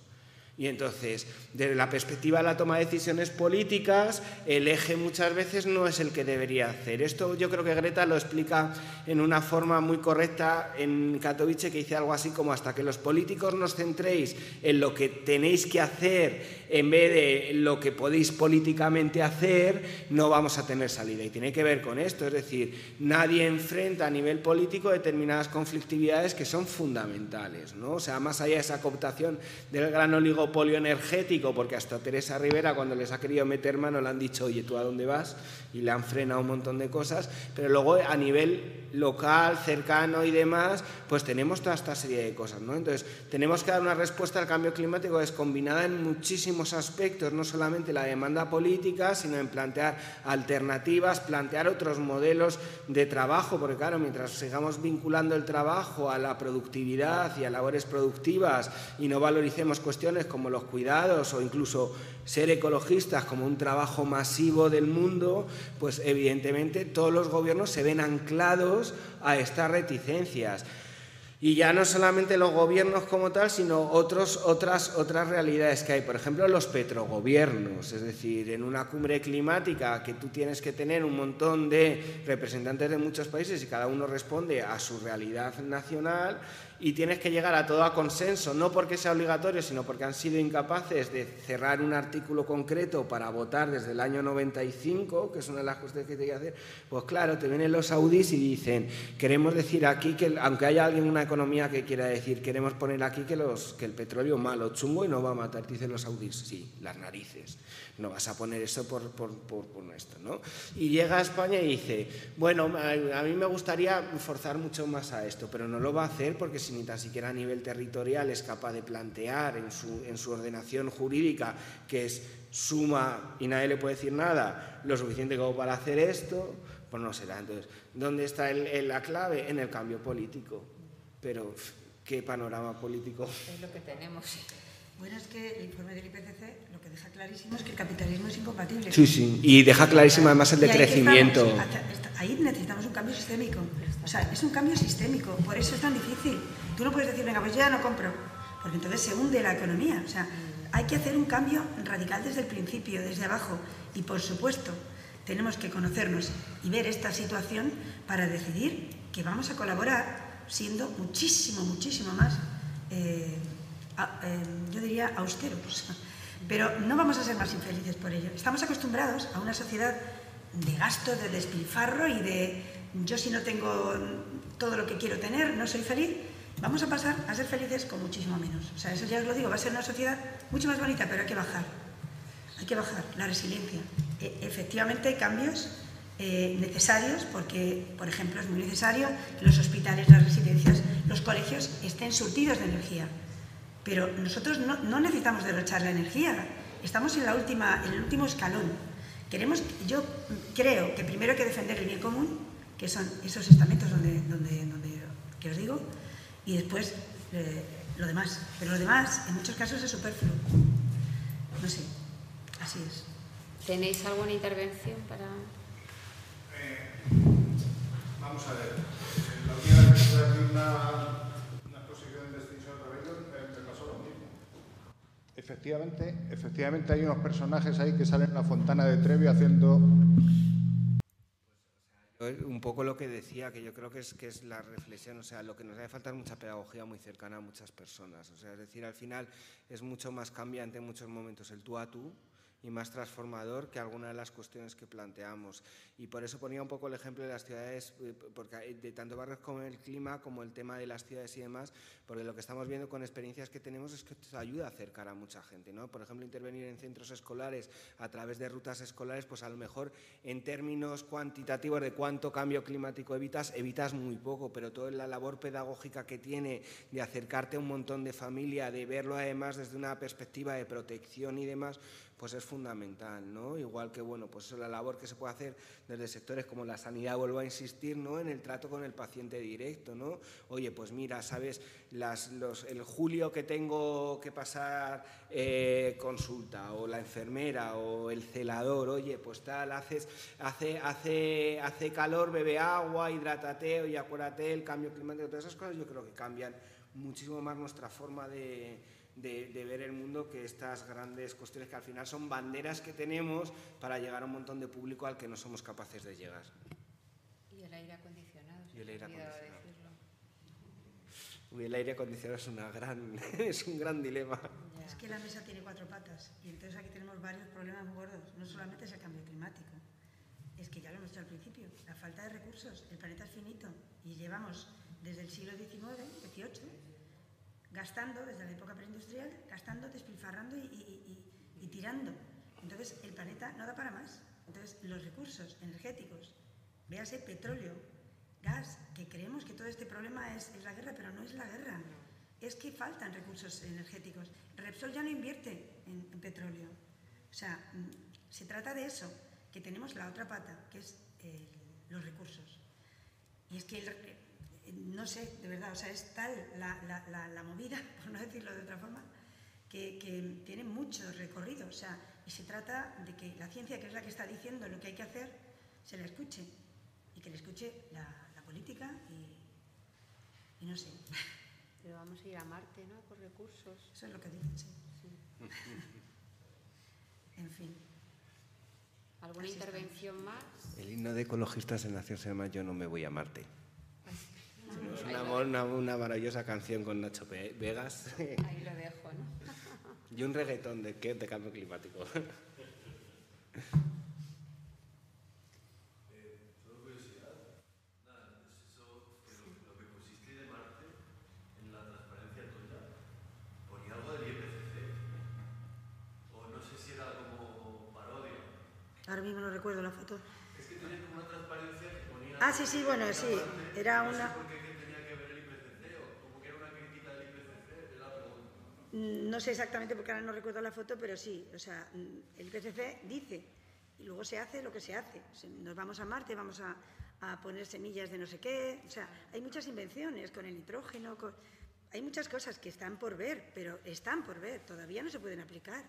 Y entonces, desde la perspectiva de la toma de decisiones políticas, el eje muchas veces no es el que debería hacer. Esto yo creo que Greta lo explica en una forma muy correcta en Katowice, que dice algo así como hasta que los políticos nos centréis en lo que tenéis que hacer en vez de lo que podéis políticamente hacer, no vamos a tener salida. Y tiene que ver con esto, es decir, nadie enfrenta a nivel político determinadas conflictividades que son fundamentales. ¿no? O sea, más allá de esa cooptación del gran oligopolio, oligopolio energético, porque hasta Teresa Rivera cuando les ha querido meter mano le han dicho, oye, ¿tú a dónde vas? Y le han frenado un montón de cosas, pero luego a nivel local, cercano y demás, pues tenemos toda esta serie de cosas, ¿no? Entonces, tenemos que dar una respuesta al cambio climático es combinada en muchísimos aspectos, no solamente la demanda política, sino en plantear alternativas, plantear otros modelos de trabajo, porque claro, mientras sigamos vinculando el trabajo a la productividad y a labores productivas y no valoricemos cuestiones como los cuidados o incluso ser ecologistas como un trabajo masivo del mundo, pues evidentemente todos los gobiernos se ven anclados a estas reticencias. Y ya no solamente los gobiernos como tal, sino otros, otras, otras realidades que hay. Por ejemplo, los petrogobiernos. Es decir, en una cumbre climática que tú tienes que tener un montón de representantes de muchos países y cada uno responde a su realidad nacional, y tienes que llegar a todo a consenso, no porque sea obligatorio, sino porque han sido incapaces de cerrar un artículo concreto para votar desde el año 95, que es una de las cosas que te que hacer, pues claro, te vienen los saudíes y dicen, queremos decir aquí que, aunque haya alguien en una economía que quiera decir, queremos poner aquí que, los, que el petróleo malo, chungo y no va a matar, dicen los saudíes, sí, las narices no vas a poner eso por, por, por, esto, ¿no? Y llega a España y dice, bueno, a, mí me gustaría forzar mucho más a esto, pero no lo va a hacer porque ni tan siquiera a nivel territorial es capaz de plantear en su, en su ordenación jurídica que es suma y nadie le puede decir nada, lo suficiente como para hacer esto, pues no será. Entonces, ¿dónde está la clave? En el cambio político. Pero, ¿qué panorama político? Es lo que tenemos. Bueno, es que el informe del IPCC lo que deja clarísimo es que el capitalismo es incompatible. Sí, sí, y deja clarísimo además el decrecimiento. Ahí, necesitamos un cambio sistémico. O sea, es un cambio sistémico, por eso es tan difícil. Tú no puedes decir, venga, pues ya no compro, porque entonces se hunde la economía. O sea, hay que hacer un cambio radical desde el principio, desde abajo. Y por supuesto, tenemos que conocernos y ver esta situación para decidir que vamos a colaborar siendo muchísimo, muchísimo más. Eh, yo diría, austeros. Pero no vamos a ser más infelices por ello. Estamos acostumbrados a una sociedad de gasto, de despilfarro y de yo si no tengo todo lo que quiero tener, no soy feliz. Vamos a pasar a ser felices con muchísimo menos. O sea, eso ya os lo digo, va a ser una sociedad mucho más bonita, pero hay que bajar. Hay que bajar la resiliencia. E, efectivamente hay cambios eh, necesarios porque, por ejemplo, es muy necesario que los hospitales, las residencias, los colegios estén surtidos de energía. Pero nosotros no, necesitamos derrochar la energía, estamos en, la última, en el último escalón. Queremos, yo creo que primero hay que defender el bien común, que son esos estamentos donde, donde, donde que os digo, y después eh, lo demás. Pero lo demás, en muchos casos, es superfluo. No sé, así es. ¿Tenéis alguna intervención para...? Eh, vamos a ver. Lo que una Efectivamente, efectivamente hay unos personajes ahí que salen en la fontana de Trevi haciendo un poco lo que decía, que yo creo que es, que es la reflexión, o sea, lo que nos hace falta es mucha pedagogía muy cercana a muchas personas, o sea, es decir, al final es mucho más cambiante en muchos momentos el tú a tú, y más transformador que alguna de las cuestiones que planteamos. Y por eso ponía un poco el ejemplo de las ciudades, eh, porque de tanto barrios como el clima, como el tema de las ciudades y demás, porque lo que estamos viendo con experiencias que tenemos es que esto ayuda a acercar a mucha gente. ¿no? Por ejemplo, intervenir en centros escolares a través de rutas escolares, pues a lo mejor en términos cuantitativos de cuánto cambio climático evitas, evitas muy poco, pero toda la labor pedagógica que tiene de acercarte a un montón de familia, de verlo además desde una perspectiva de protección y demás, pues es fundamental, ¿no? Igual que, bueno, pues la labor que se puede hacer desde sectores como la sanidad, vuelvo a insistir, ¿no? En el trato con el paciente directo, ¿no? Oye, pues mira, ¿sabes? El julio que tengo que pasar eh, consulta, o la enfermera, o el celador, oye, pues tal, haces, hace, hace, hace calor, bebe agua, hidrátate, oye, acuérdate, el cambio climático, todas esas cosas yo creo que cambian muchísimo más nuestra forma de de, ver el mundo que estas grandes cuestiones que al final son banderas que tenemos para llegar a un montón de público al que no somos capaces de llegar. Y el aire acondicionado. Y el aire acondicionado. el aire acondicionado es, una gran, es un gran dilema. Es que la mesa tiene cuatro patas y entonces aquí tenemos varios problemas gordos. No solamente es el cambio climático, es que ya lo hemos dicho al principio, la falta de recursos. El planeta es finito y llevamos desde el siglo XIX, XVIII, gastando, desde la época preindustrial, gastando, despilfarrando y, tirando. Entonces, el planeta no da para más. Entonces, los recursos energéticos, véase petróleo, gas, que creemos que todo este problema es, la guerra, pero no es la guerra. Es que faltan recursos energéticos. Repsol ya no invierte en, petróleo. O sea, mm, se trata de eso, que tenemos la otra pata, que es los recursos. Y es que no sé, de verdad, o sea, es tal la, movida, por no decirlo de otra forma, que, tiene mucho recorrido. O sea, y se trata de que la ciencia, que es la que está diciendo lo que hay que hacer, se la escuche. Y que le escuche la, política y, no sé. Pero vamos a ir a Marte, ¿no? Por recursos. Eso es lo que dicen, sí. en fin. ¿Alguna intervención más? El himno de ecologistas en Nación se llama Yo no me voy a Marte. Es una, una, maravillosa canción con Nacho Vegas. Ahí lo dejo, ¿no? Y un reggaetón de, de cambio climático. Ahora mismo no recuerdo la foto. Es que tenía como una transparencia que ponía... Ah, sí, sí, bueno, sí. Era una... ¿Por qué tenía que ver el IPCC? ¿O como que era una crítica del IPCC? la pregunta. Mm, no sé exactamente porque ahora no recuerdo la foto, pero sí. O sea, mm, el IPCC dice y luego se hace lo que se hace. Nos vamos a Marte, vamos a, poner semillas de no sé qué. O sea, hay muchas invenciones con el nitrógeno, hay muchas cosas que están por ver, pero están por ver, todavía no se pueden aplicar.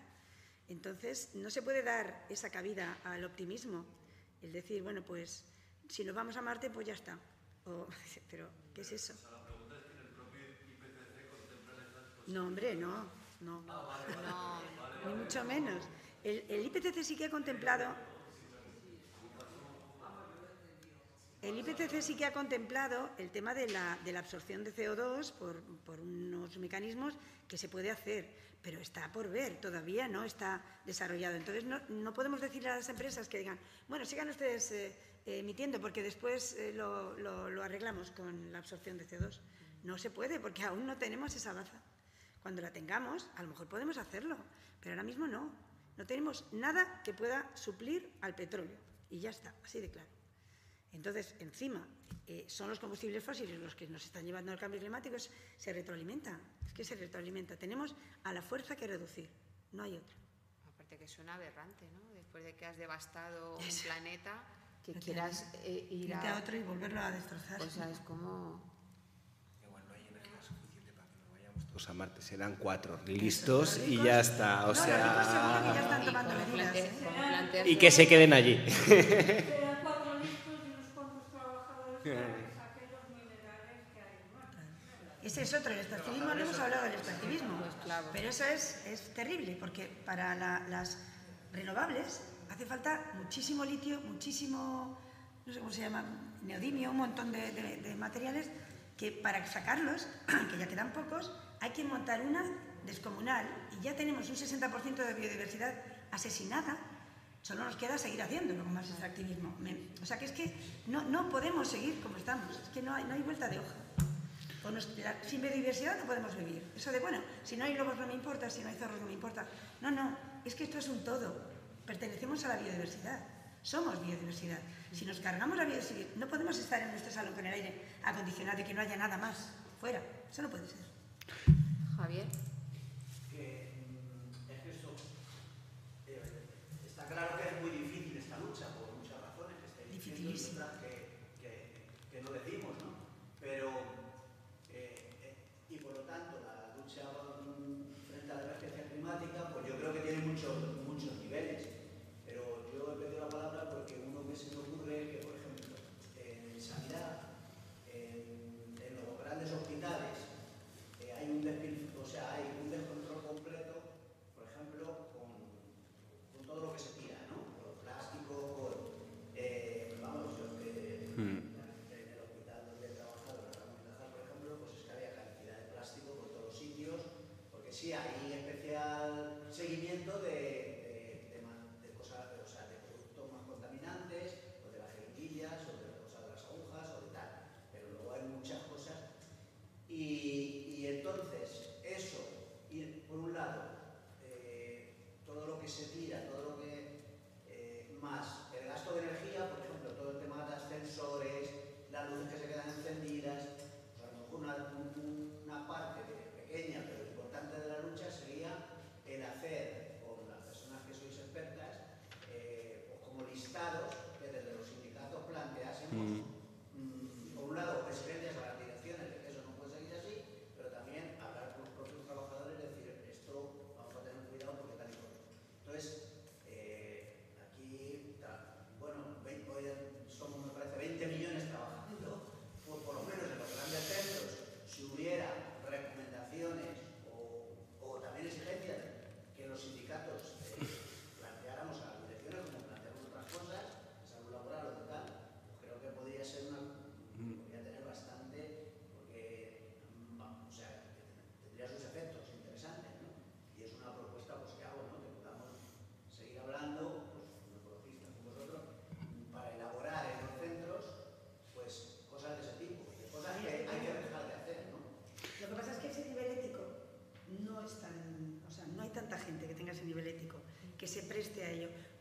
Entonces, no se puede dar esa cabida al optimismo, el decir, bueno, pues si nos vamos a Marte, pues ya está. pero, ¿qué es eso? No, hombre, no, no, no, ni mucho menos. El, el IPCC sí que ha contemplado El IPCC sí que ha contemplado el tema de la, absorción de CO2 por, unos mecanismos que se puede hacer, pero está por ver, todavía no está desarrollado. Entonces, no, podemos decirle a las empresas que digan, bueno, sigan ustedes eh, emitiendo porque después eh, lo, lo, arreglamos con la absorción de CO2. No se puede porque aún no tenemos esa baza. Cuando la tengamos, a lo mejor podemos hacerlo, pero ahora mismo no. No tenemos nada que pueda suplir al petróleo. Y ya está, así de claro. Entonces, encima, eh, son los combustibles fósiles los que nos están llevando al cambio climático, se retroalimenta, es que se retroalimenta. Tenemos a la fuerza que reducir, no hay otra. Aparte que suena aberrante, ¿no? Después de que has devastado un planeta, que quieras eh, ir a... otro y volverlo a destrozar. O sea, es como... Igual no hay energía suficiente para todos a Marte. Serán cuatro listos y ya está. O sea... Y que se queden allí. Ese es otro, el extractivismo, no hemos hablado del extractivismo, pero eso es, es terrible, porque para las renovables hace falta muchísimo litio, muchísimo, no sé cómo se llama, neodimio, un montón de, materiales que para sacarlos, que ya quedan pocos, hay que montar una descomunal y ya tenemos un 60% de biodiversidad asesinada Solo nos queda seguir haciéndolo con más extractivismo. o sea que es que no, no, podemos seguir como estamos, es que no hay, no hay vuelta de hoja. sin biodiversidad no podemos vivir. Eso de, bueno, si no hay lobos no me importa, si no hay zorros no me importa. No, no, es que esto es un todo. Pertenecemos a la biodiversidad. Somos biodiversidad. Si nos cargamos la biodiversidad, no podemos estar en nuestro salón con el aire acondicionado y que no haya nada más fuera. Eso no puede ser. Javier. claro que es muy difícil esta lucha por muchas razones, que, que,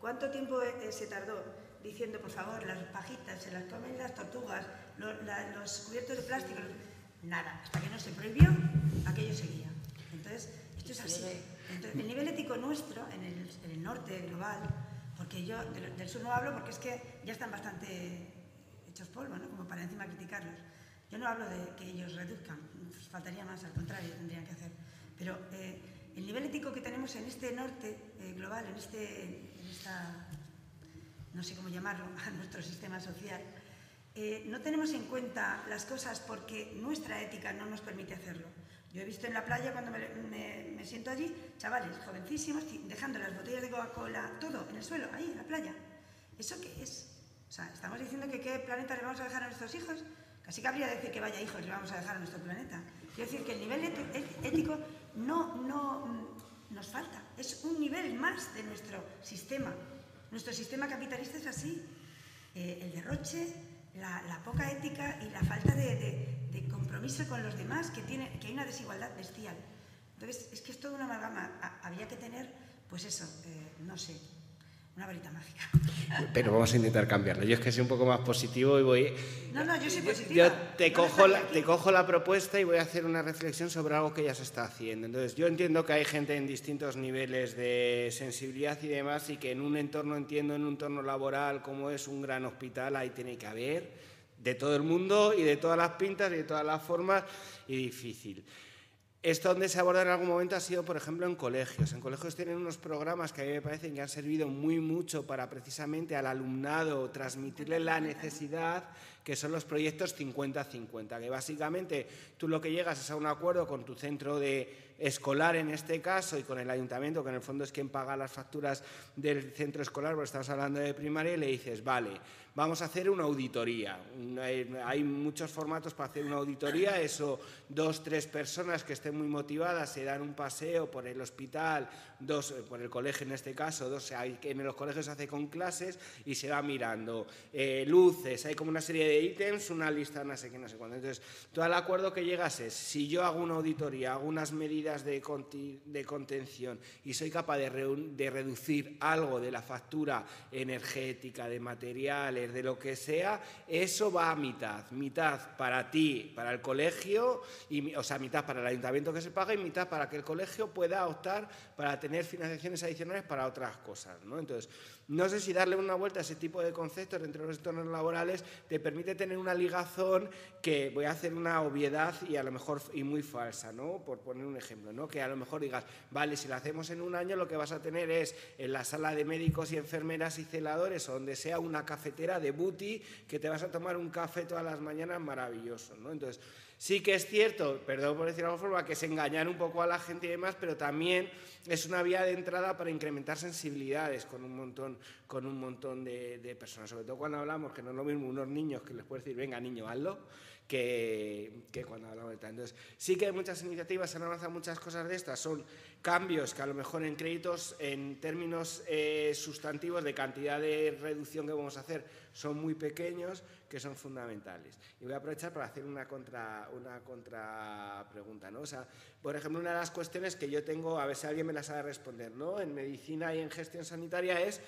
¿Cuánto tiempo eh, se tardó diciendo, por favor, las pajitas se las comen las tortugas, la- los cubiertos de plástico? Nada, hasta que no se prohibió, aquello seguía. Entonces, esto es así. Entonces, el nivel ético nuestro, en el, en el norte global, porque yo del, del sur no hablo porque es que ya están bastante hechos polvo, ¿no? Como para encima criticarlos. Yo no hablo de que ellos reduzcan, pues faltaría más, al contrario, tendrían que hacer. Pero eh, el nivel ético que tenemos en este norte eh, global, en, este, no sé cómo llamarlo, a nuestro sistema social, eh, no tenemos en cuenta las cosas porque nuestra ética no nos permite hacerlo. Yo he visto en la playa cuando me, siento allí, chavales jovencísimos dejando las botellas de Coca-Cola, todo en el suelo, ahí en la playa. ¿Eso qué es? O sea, estamos diciendo que qué planeta le vamos a dejar a nuestros hijos. Casi cabría decir que vaya hijos le vamos a dejar a nuestro planeta. Quiero decir que el nivel ético no, no nos falta. Es un nivel más de nuestro sistema. Nuestro sistema capitalista es así. Eh, el derroche, la, poca ética y la falta de, compromiso con los demás, que, tiene, que hay una desigualdad bestial. Entonces, es que es toda una amalgama. Ha- Había que tener, pues eso, eh, no sé, una varita mágica. Pero vamos a intentar cambiarlo. Yo es que soy un poco más positivo y voy... No, no, yo soy positiva. Yo te No cojo, estaría la, aquí. te cojo la propuesta y voy a hacer una reflexión sobre algo que ya se está haciendo. Entonces, yo entiendo que hay gente en distintos niveles de sensibilidad y demás y que en un entorno, entiendo, en un entorno laboral como es un gran hospital, ahí tiene que haber de todo el mundo y de todas las pintas y de todas las formas y difícil. Esto donde se aborda en algún momento ha sido, por ejemplo, en colegios. En colegios tienen unos programas que a mí me parecen que han servido muy mucho para precisamente al alumnado transmitirle la necesidad que son los proyectos 50-50, que básicamente tú lo que llegas es a un acuerdo con tu centro de escolar en este caso y con el ayuntamiento, que en el fondo es quien paga las facturas del centro escolar, porque estamos hablando de primaria, y le dices, vale, vamos a hacer una auditoría. Hay, muchos formatos para hacer una auditoría, eso, dos, tres personas que estén muy motivadas se dan un paseo por el hospital, dos, eh, por el colegio en este caso, dos, en los colegios se hace con clases y se va mirando eh, luces, hay como una serie de ítems, una lista, no sé qué, no sé cuándo. Entonces, tú al acuerdo que llegas es, si yo hago una auditoría, hago unas medidas de, contención y soy capaz de, reducir algo de la factura energética, de materiales, de lo que sea, eso va a mitad. Mitad para ti, para el colegio, y, o sea, mitad para el ayuntamiento que se paga y mitad para que el colegio pueda optar para tener financiaciones adicionales para otras cosas. ¿no? Entonces, no sé si darle una vuelta a ese tipo de conceptos dentro de los entornos laborales te permite tener una ligazón que voy a hacer una obviedad y a lo mejor y muy falsa, ¿no? Por poner un ejemplo, ¿no? Que a lo mejor digas, vale, si lo hacemos en un año lo que vas a tener es en la sala de médicos y enfermeras y celadores o donde sea una cafetera de booty que te vas a tomar un café todas las mañanas maravilloso, ¿no? Entonces, Sí que es cierto, perdón por decirlo de alguna forma, que es engañar un poco a la gente y demás, pero también es una vía de entrada para incrementar sensibilidades con un montón, con un montón de, de personas. Sobre todo cuando hablamos, que no es lo mismo unos niños que les puedes decir, venga niño, hazlo, que, cuando hablamos de tal. Entonces, sí que hay muchas iniciativas, se han avanzado muchas cosas de estas, son cambios que a lo mejor en créditos, en términos eh, sustantivos de cantidad de reducción que vamos a hacer, son muy pequeños, que son fundamentales. Y voy a aprovechar para hacer una contra, una contra pregunta, por ejemplo, una de las cuestiones que yo tengo, a ver si alguien me la sabe responder, ¿no? En medicina y en gestión sanitaria es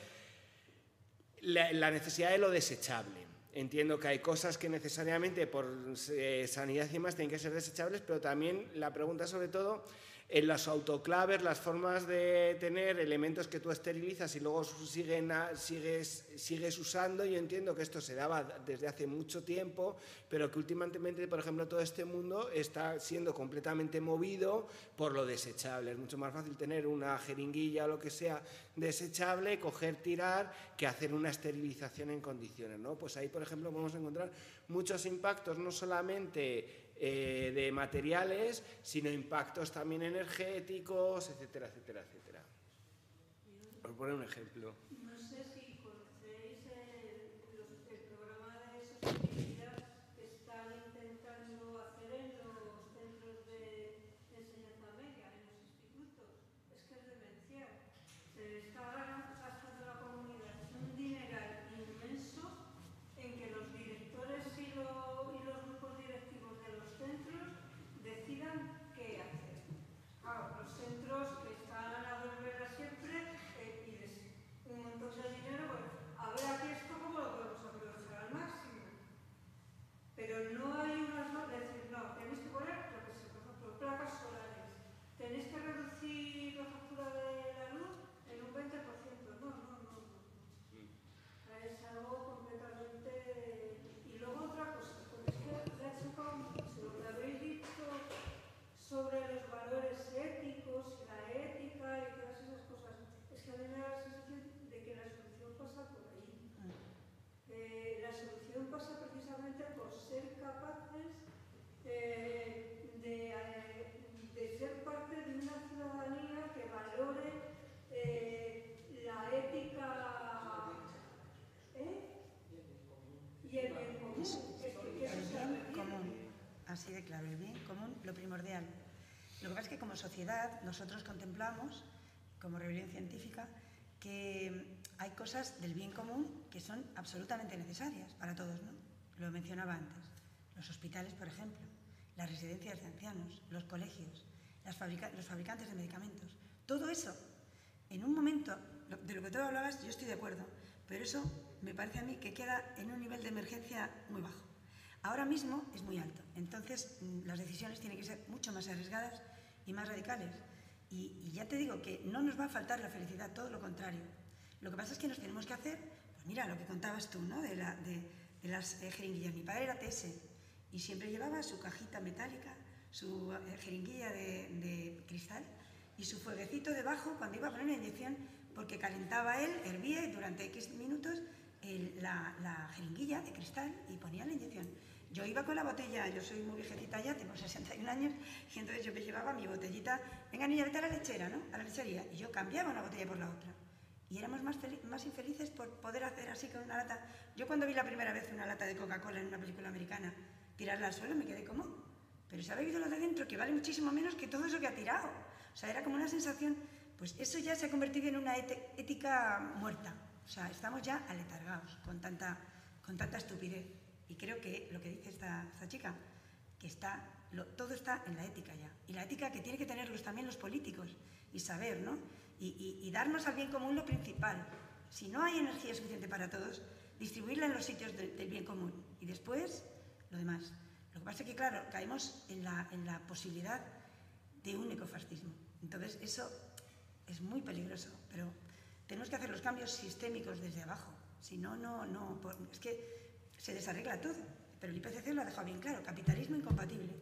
la necesidad de lo desechable. Entiendo que hay cosas que necesariamente por eh, sanidad y demás tienen que ser desechables, pero también la pregunta sobre todo en los autoclaves, las formas de tener elementos que tú esterilizas y luego siguen sigues, sigues usando. Yo entiendo que esto se daba desde hace mucho tiempo, pero que últimamente, por ejemplo, todo este mundo está siendo completamente movido por lo desechable. Es mucho más fácil tener una jeringuilla o lo que sea desechable, coger, tirar, que hacer una esterilización en condiciones. ¿no? Pues ahí, por ejemplo, podemos encontrar muchos impactos, no solamente eh, de materiales, sino impactos también energéticos, etcétera, etcétera, etcétera. Por poner un ejemplo. No sé si conocéis el, los- el programa de sostenibilidad que están intentando hacer en los centros de enseñanza media, en los institutos. Es que es demencial. Se le está gastando la comunidad un dineral inmenso en que los directores y, lo- y los grupos directivos de los centros decidan qué hacer. Claro, los centros que están a dos velas siempre eh, y les- un sobre los valores éticos, la ética y todas esas cosas. Es que a mí me da la sensación de que la solución pasa por ahí. Eh, la solución pasa precisamente por ser capaces eh, de, eh, de ser parte de una ciudadanía que valore eh, la ética ¿eh? y el bien común. Es que eso El se bien requiere. común, así de claro, el bien común, lo primordial. Lo que pasa es que como sociedad nosotros contemplamos, como rebelión científica, que hay cosas del bien común que son absolutamente necesarias para todos, ¿no? Lo mencionaba antes. Los hospitales, por ejemplo, las residencias de ancianos, los colegios, las fabrica- los fabricantes de medicamentos. Todo eso, en un momento, de lo que tú hablabas, yo estoy de acuerdo, pero eso me parece a mí que queda en un nivel de emergencia muy bajo. Ahora mismo es muy alto, entonces mm, las decisiones tienen que ser mucho más arriesgadas y más radicales. Y, y ya te digo que no nos va a faltar la felicidad, todo lo contrario. Lo que pasa es que nos tenemos que hacer, pues mira, lo que contabas tú, ¿no? De, la- de- de las eh, jeringuillas. Mi padre era TS y siempre llevaba su cajita metálica, su eh, jeringuilla de, de cristal y su fueguecito debajo cuando iba a poner la inyección, porque calentaba él, hervía durante X minutos el- la, la jeringuilla de cristal y ponía la inyección. Yo iba con la botella, yo soy muy viejecita ya, tengo 61 años, y entonces yo me llevaba mi botellita, venga niña, vete a la lechera, ¿no? A la lechería. Y yo cambiaba una botella por la otra. Y éramos más, más infelices por poder hacer así con una lata. Yo cuando vi la primera vez una lata de Coca-Cola en una película americana, tirarla al suelo, me quedé como, pero se ha bebido lo de dentro, que vale muchísimo menos que todo eso que ha tirado. O sea, era como una sensación, pues eso ya se ha convertido en una ética muerta. O sea, estamos ya aletargados con tanta, con tanta estupidez. Y creo que lo que dice esta, esta chica, que está, lo- todo está en la ética ya. Y la ética que tienen que tenerlos también los políticos y saber, ¿no? Y, y- y darnos al bien común lo principal. Si no hay energía suficiente para todos, distribuirla en los sitios de- del bien común. Y después, lo demás. Lo que pasa es que, claro, caemos en la, en la posibilidad de un ecofascismo. Entonces, eso es muy peligroso, pero tenemos que hacer los cambios sistémicos desde abajo. Si no, no, no, es que se desarregla todo. Pero el IPCC lo ha dejado bien claro, capitalismo incompatible.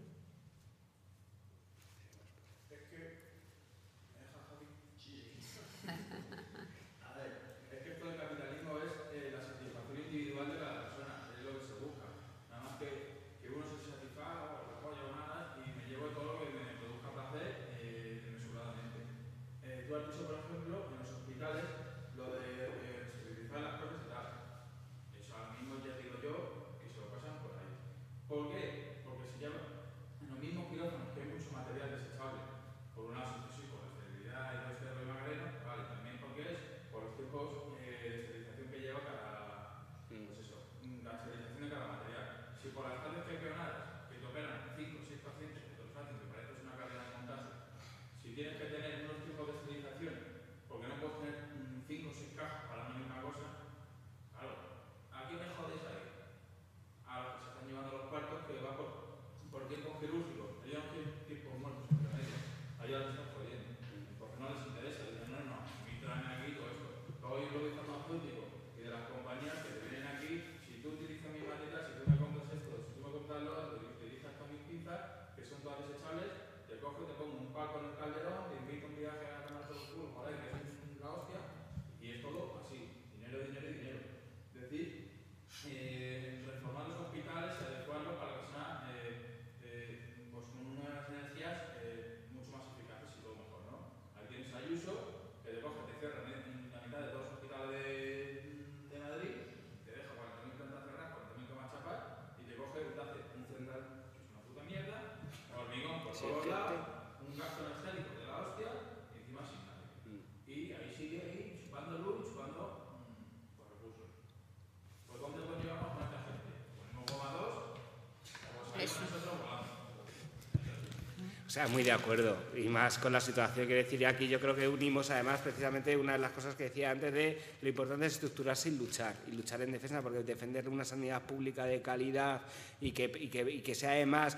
Sea, muy de acuerdo. Y más con la situación que decir aquí, yo creo que unimos además precisamente una de las cosas que decía antes de lo importante es estructurarse y luchar. Y luchar en defensa, porque defender una sanidad pública de calidad y que, y que, y que sea además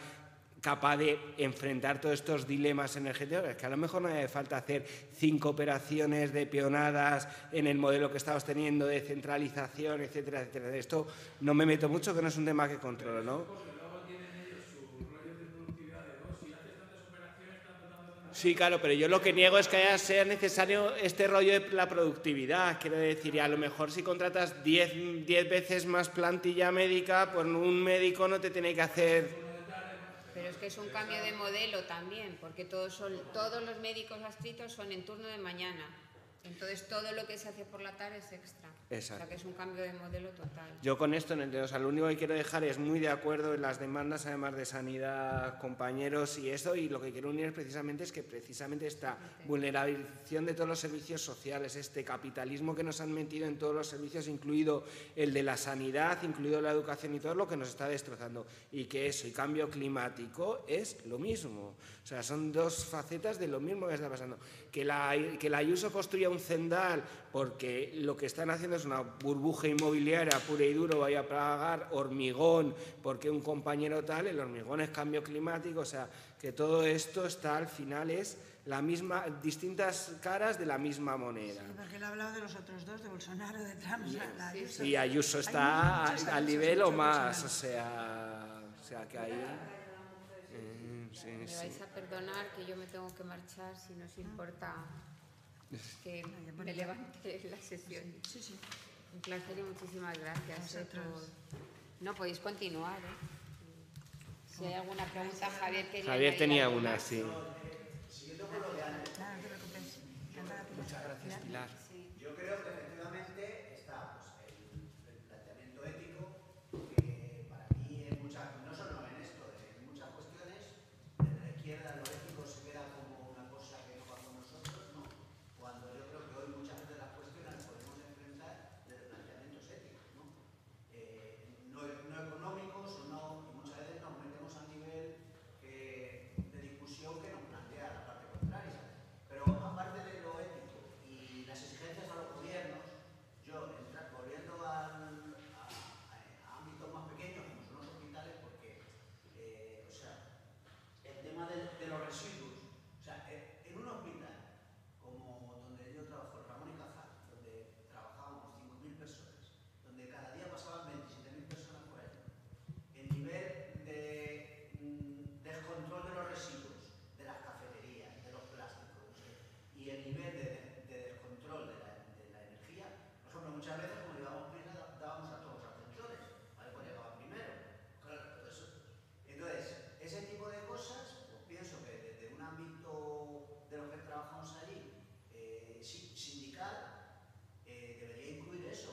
capaz de enfrentar todos estos dilemas energéticos, es que a lo mejor no hace falta hacer cinco operaciones de peonadas en el modelo que estamos teniendo de centralización, etcétera, etcétera. De esto no me meto mucho, que no es un tema que controlo, ¿no? Porque luego tienen ellos sus rollos de productividad de, oh, si haces tantas operaciones, Sí, claro, pero yo lo que niego es que haya, sea necesario este rollo de la productividad. Quiero decir, a lo mejor si contratas 10 10 veces más plantilla médica, pues un médico no te tiene que hacer... Pero es que es un cambio de modelo también, porque todos, son, todos los médicos adscritos son en turno de mañana. Entonces todo lo que se hace por la tarde es extra. O Exacto. sea que es un cambio de modelo total. Yo con esto, o sea, lo único que quiero dejar es muy de acuerdo en las demandas, además de sanidad, compañeros y eso, y lo que quiero unir precisamente es que precisamente esta vulnerabilización de todos los servicios sociales, este capitalismo que nos han metido en todos los servicios, incluido el de la sanidad, incluido la educación y todo lo que nos está destrozando, y que eso y cambio climático es lo mismo. O sea, son dos facetas de lo mismo que está pasando. Que la, que la Ayuso construya un cendal porque lo que están haciendo es una burbuja inmobiliaria pura y duro, vaya a pagar hormigón porque un compañero tal, el hormigón es cambio climático, o sea, que todo esto está al final es la misma, distintas caras de la misma moneda. Porque él ha hablado de los otros dos, de Bolsonaro, de Trump. o sea, la Ayuso- Y Ayuso está muchos al nivel o más, o sea, o sea que ahí... eh, sí, Me sí. vais a perdonar que yo me tengo que marchar si nos importa que me levante la sesión. Sí, sí. Un placer y muchísimas gracias. eh, por- No podéis continuar. ¿eh? Si hay alguna pregunta, Javier quería Javier tenía una, sí. Muchas gracias, Pilar. Yo creo que efectivamente está pues, el, el planteamiento ético, que para mí en muchas, no solo en esto, en muchas cuestiones, desde la izquierda lo ético se queda como una cosa que no va con nosotros, ¿no? Cuando yo creo que hoy muchas veces las cuestiones las podemos enfrentar desde planteamientos éticos, ¿no? Eh, no, no económicos o no, y muchas veces nos metemos a nivel que- de discusión que nos plantea la parte contraria. Pero aparte de lo ético y las exigencias a los gobiernos, yo, entra- volviendo al- a, a- a ámbitos más pequeños, como son los hospitales, porque, eh, o sea, el tema de, de los residuos, o sea, eh, en un hospital como donde yo trabajo, Ramón y Cajal, donde trabajábamos 5.000 personas, donde cada día pasaban 27.000 personas por ahí, el nivel de mm, descontrol de los residuos, de las cafeterías, de los plásticos, y el nivel de, de descontrol de la, de la energía, por ejemplo, muchas veces como llevábamos prisa dábamos a todos los ascensores, ¿vale? Pues llegaba primero, claro, todo eso. Entonces, ese tipo de cosas, pues pienso que desde un ámbito de los que trabajamos allí, eh, si- sindical, eh, debería incluir eso,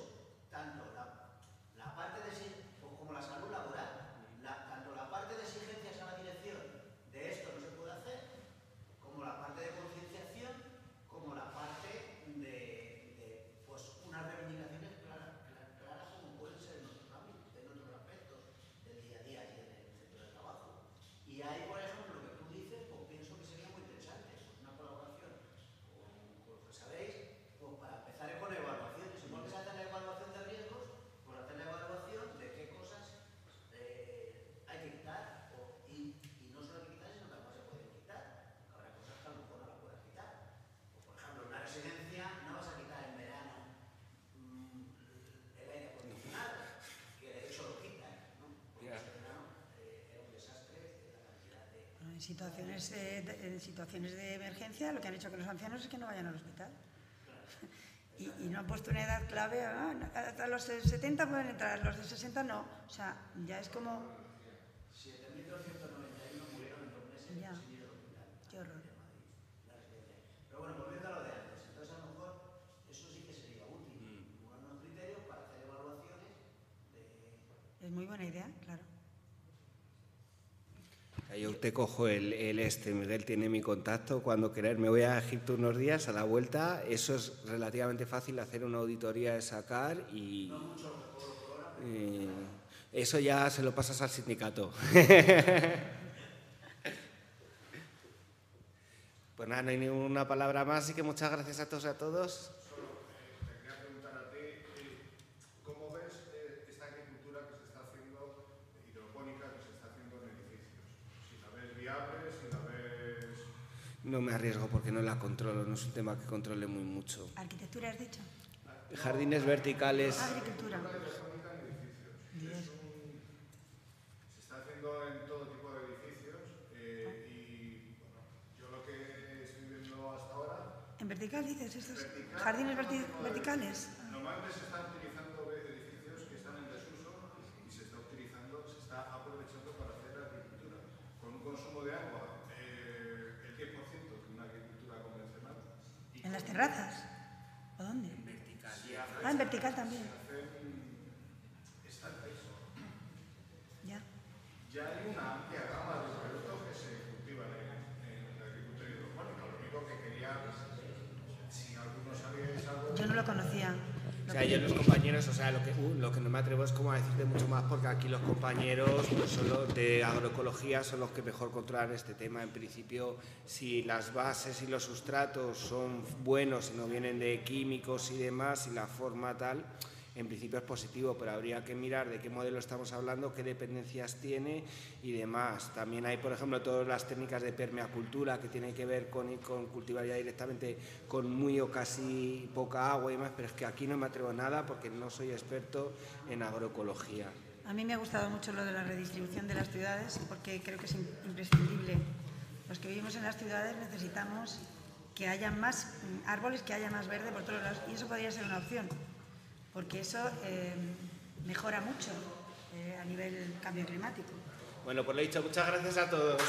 tanto la, la parte de si- pues como la salud laboral, la- tanto la parte de exigencias a la dirección de esto no se puede hacer, como la parte de concienciación, como la parte de, de, pues unas reivindicaciones claras, claras, claras como pueden ser en otros ámbitos, en otros aspectos del día a día y en el centro de trabajo. Y ahí, por ejemplo, lo que tú dices, pues pienso que sería muy interesante, pues una colaboración con, con los que sabéis, pues para empezar con evaluaciones. Igual que se hace la evaluación de riesgos, pues hacer la evaluación de qué cosas eh, hay que quitar, o- y, y no solo hay que quitar, sino que además se pueden quitar. Habrá cosas que a lo mejor no las puedas quitar. O, por ejemplo, una residencia no vas a quitar en verano mm, el aire acondicionado, que de hecho lo quitan, ¿no? Porque Ya. ese verano eh, era un desastre la cantidad de... En situaciones, eh, en situaciones de emergencia, lo que han hecho con los ancianos es que no vayan al hospital. Y, no han puesto una edad clave, ah, no, hasta los de 70 pueden entrar, los de 60 no. O sea, ya es como... 7.291 murieron en dos meses Ya. sin ir al hospital. Qué horror. la residencia. Pero bueno, volviendo a lo de antes, entonces a lo mejor eso sí que sería útil, unos criterios para hacer evaluaciones de Es muy buena idea, claro. Yo te cojo el, este, Miguel tiene mi contacto, cuando queráis me voy a Egipto unos días a la vuelta, eso es relativamente fácil hacer una auditoría de sacar y eh, eso ya se lo pasas al sindicato. Pues nada, no hay ninguna palabra más, así que muchas gracias a todos y a todos. Te quería preguntar a ti, eh, ¿cómo ves eh, esta agricultura que se está haciendo, hidropónica, que se está haciendo en edificios? Si la ves viable, si la ves... No me arriesgo porque no la controlo, no es un tema que controle muy mucho. ¿Arquitectura has dicho? Jardines verticales. Agricultura. en. Se está haciendo en todo tipo de edificios eh, y bueno, yo lo que vertical, dices, estos jardines verti- verticales. Normalmente se están utilizando edificios que están en desuso y se está utilizando, se está aprovechando para hacer agricultura con un consumo de agua eh, el 10% que una agricultura convencional. Y ¿En las terrazas? ¿O dónde? En vertical. Ah, en vertical también. Ya. Ya hay una amplia gama de productos que se cultivan en, en la agricultura hidropónica. Lo único que quería, si alguno sabíais algo, Yo no lo conocía. O sea, yo los compañeros, o sea, lo que, uh, lo que no me atrevo es como a decirte mucho más porque aquí los compañeros pues, de agroecología son los que mejor controlan este tema. En principio, si las bases y los sustratos son buenos y no vienen de químicos y demás y la forma tal, en principio es positivo, pero habría que mirar de qué modelo estamos hablando, qué dependencias tiene y demás. También hay, por ejemplo, todas las técnicas de permeacultura que tienen que ver con, cultivar ya directamente con muy o casi poca agua y demás, pero es que aquí no me atrevo a nada porque no soy experto en agroecología. A mí me ha gustado mucho lo de la redistribución de las ciudades porque creo que es im- imprescindible. Los que vivimos en las ciudades necesitamos que haya más mm, árboles, que haya más verde por todos lados y eso podría ser una opción porque eso eh, mejora mucho eh, a nivel cambio climático. Bueno, pues lo dicho, muchas gracias a todos.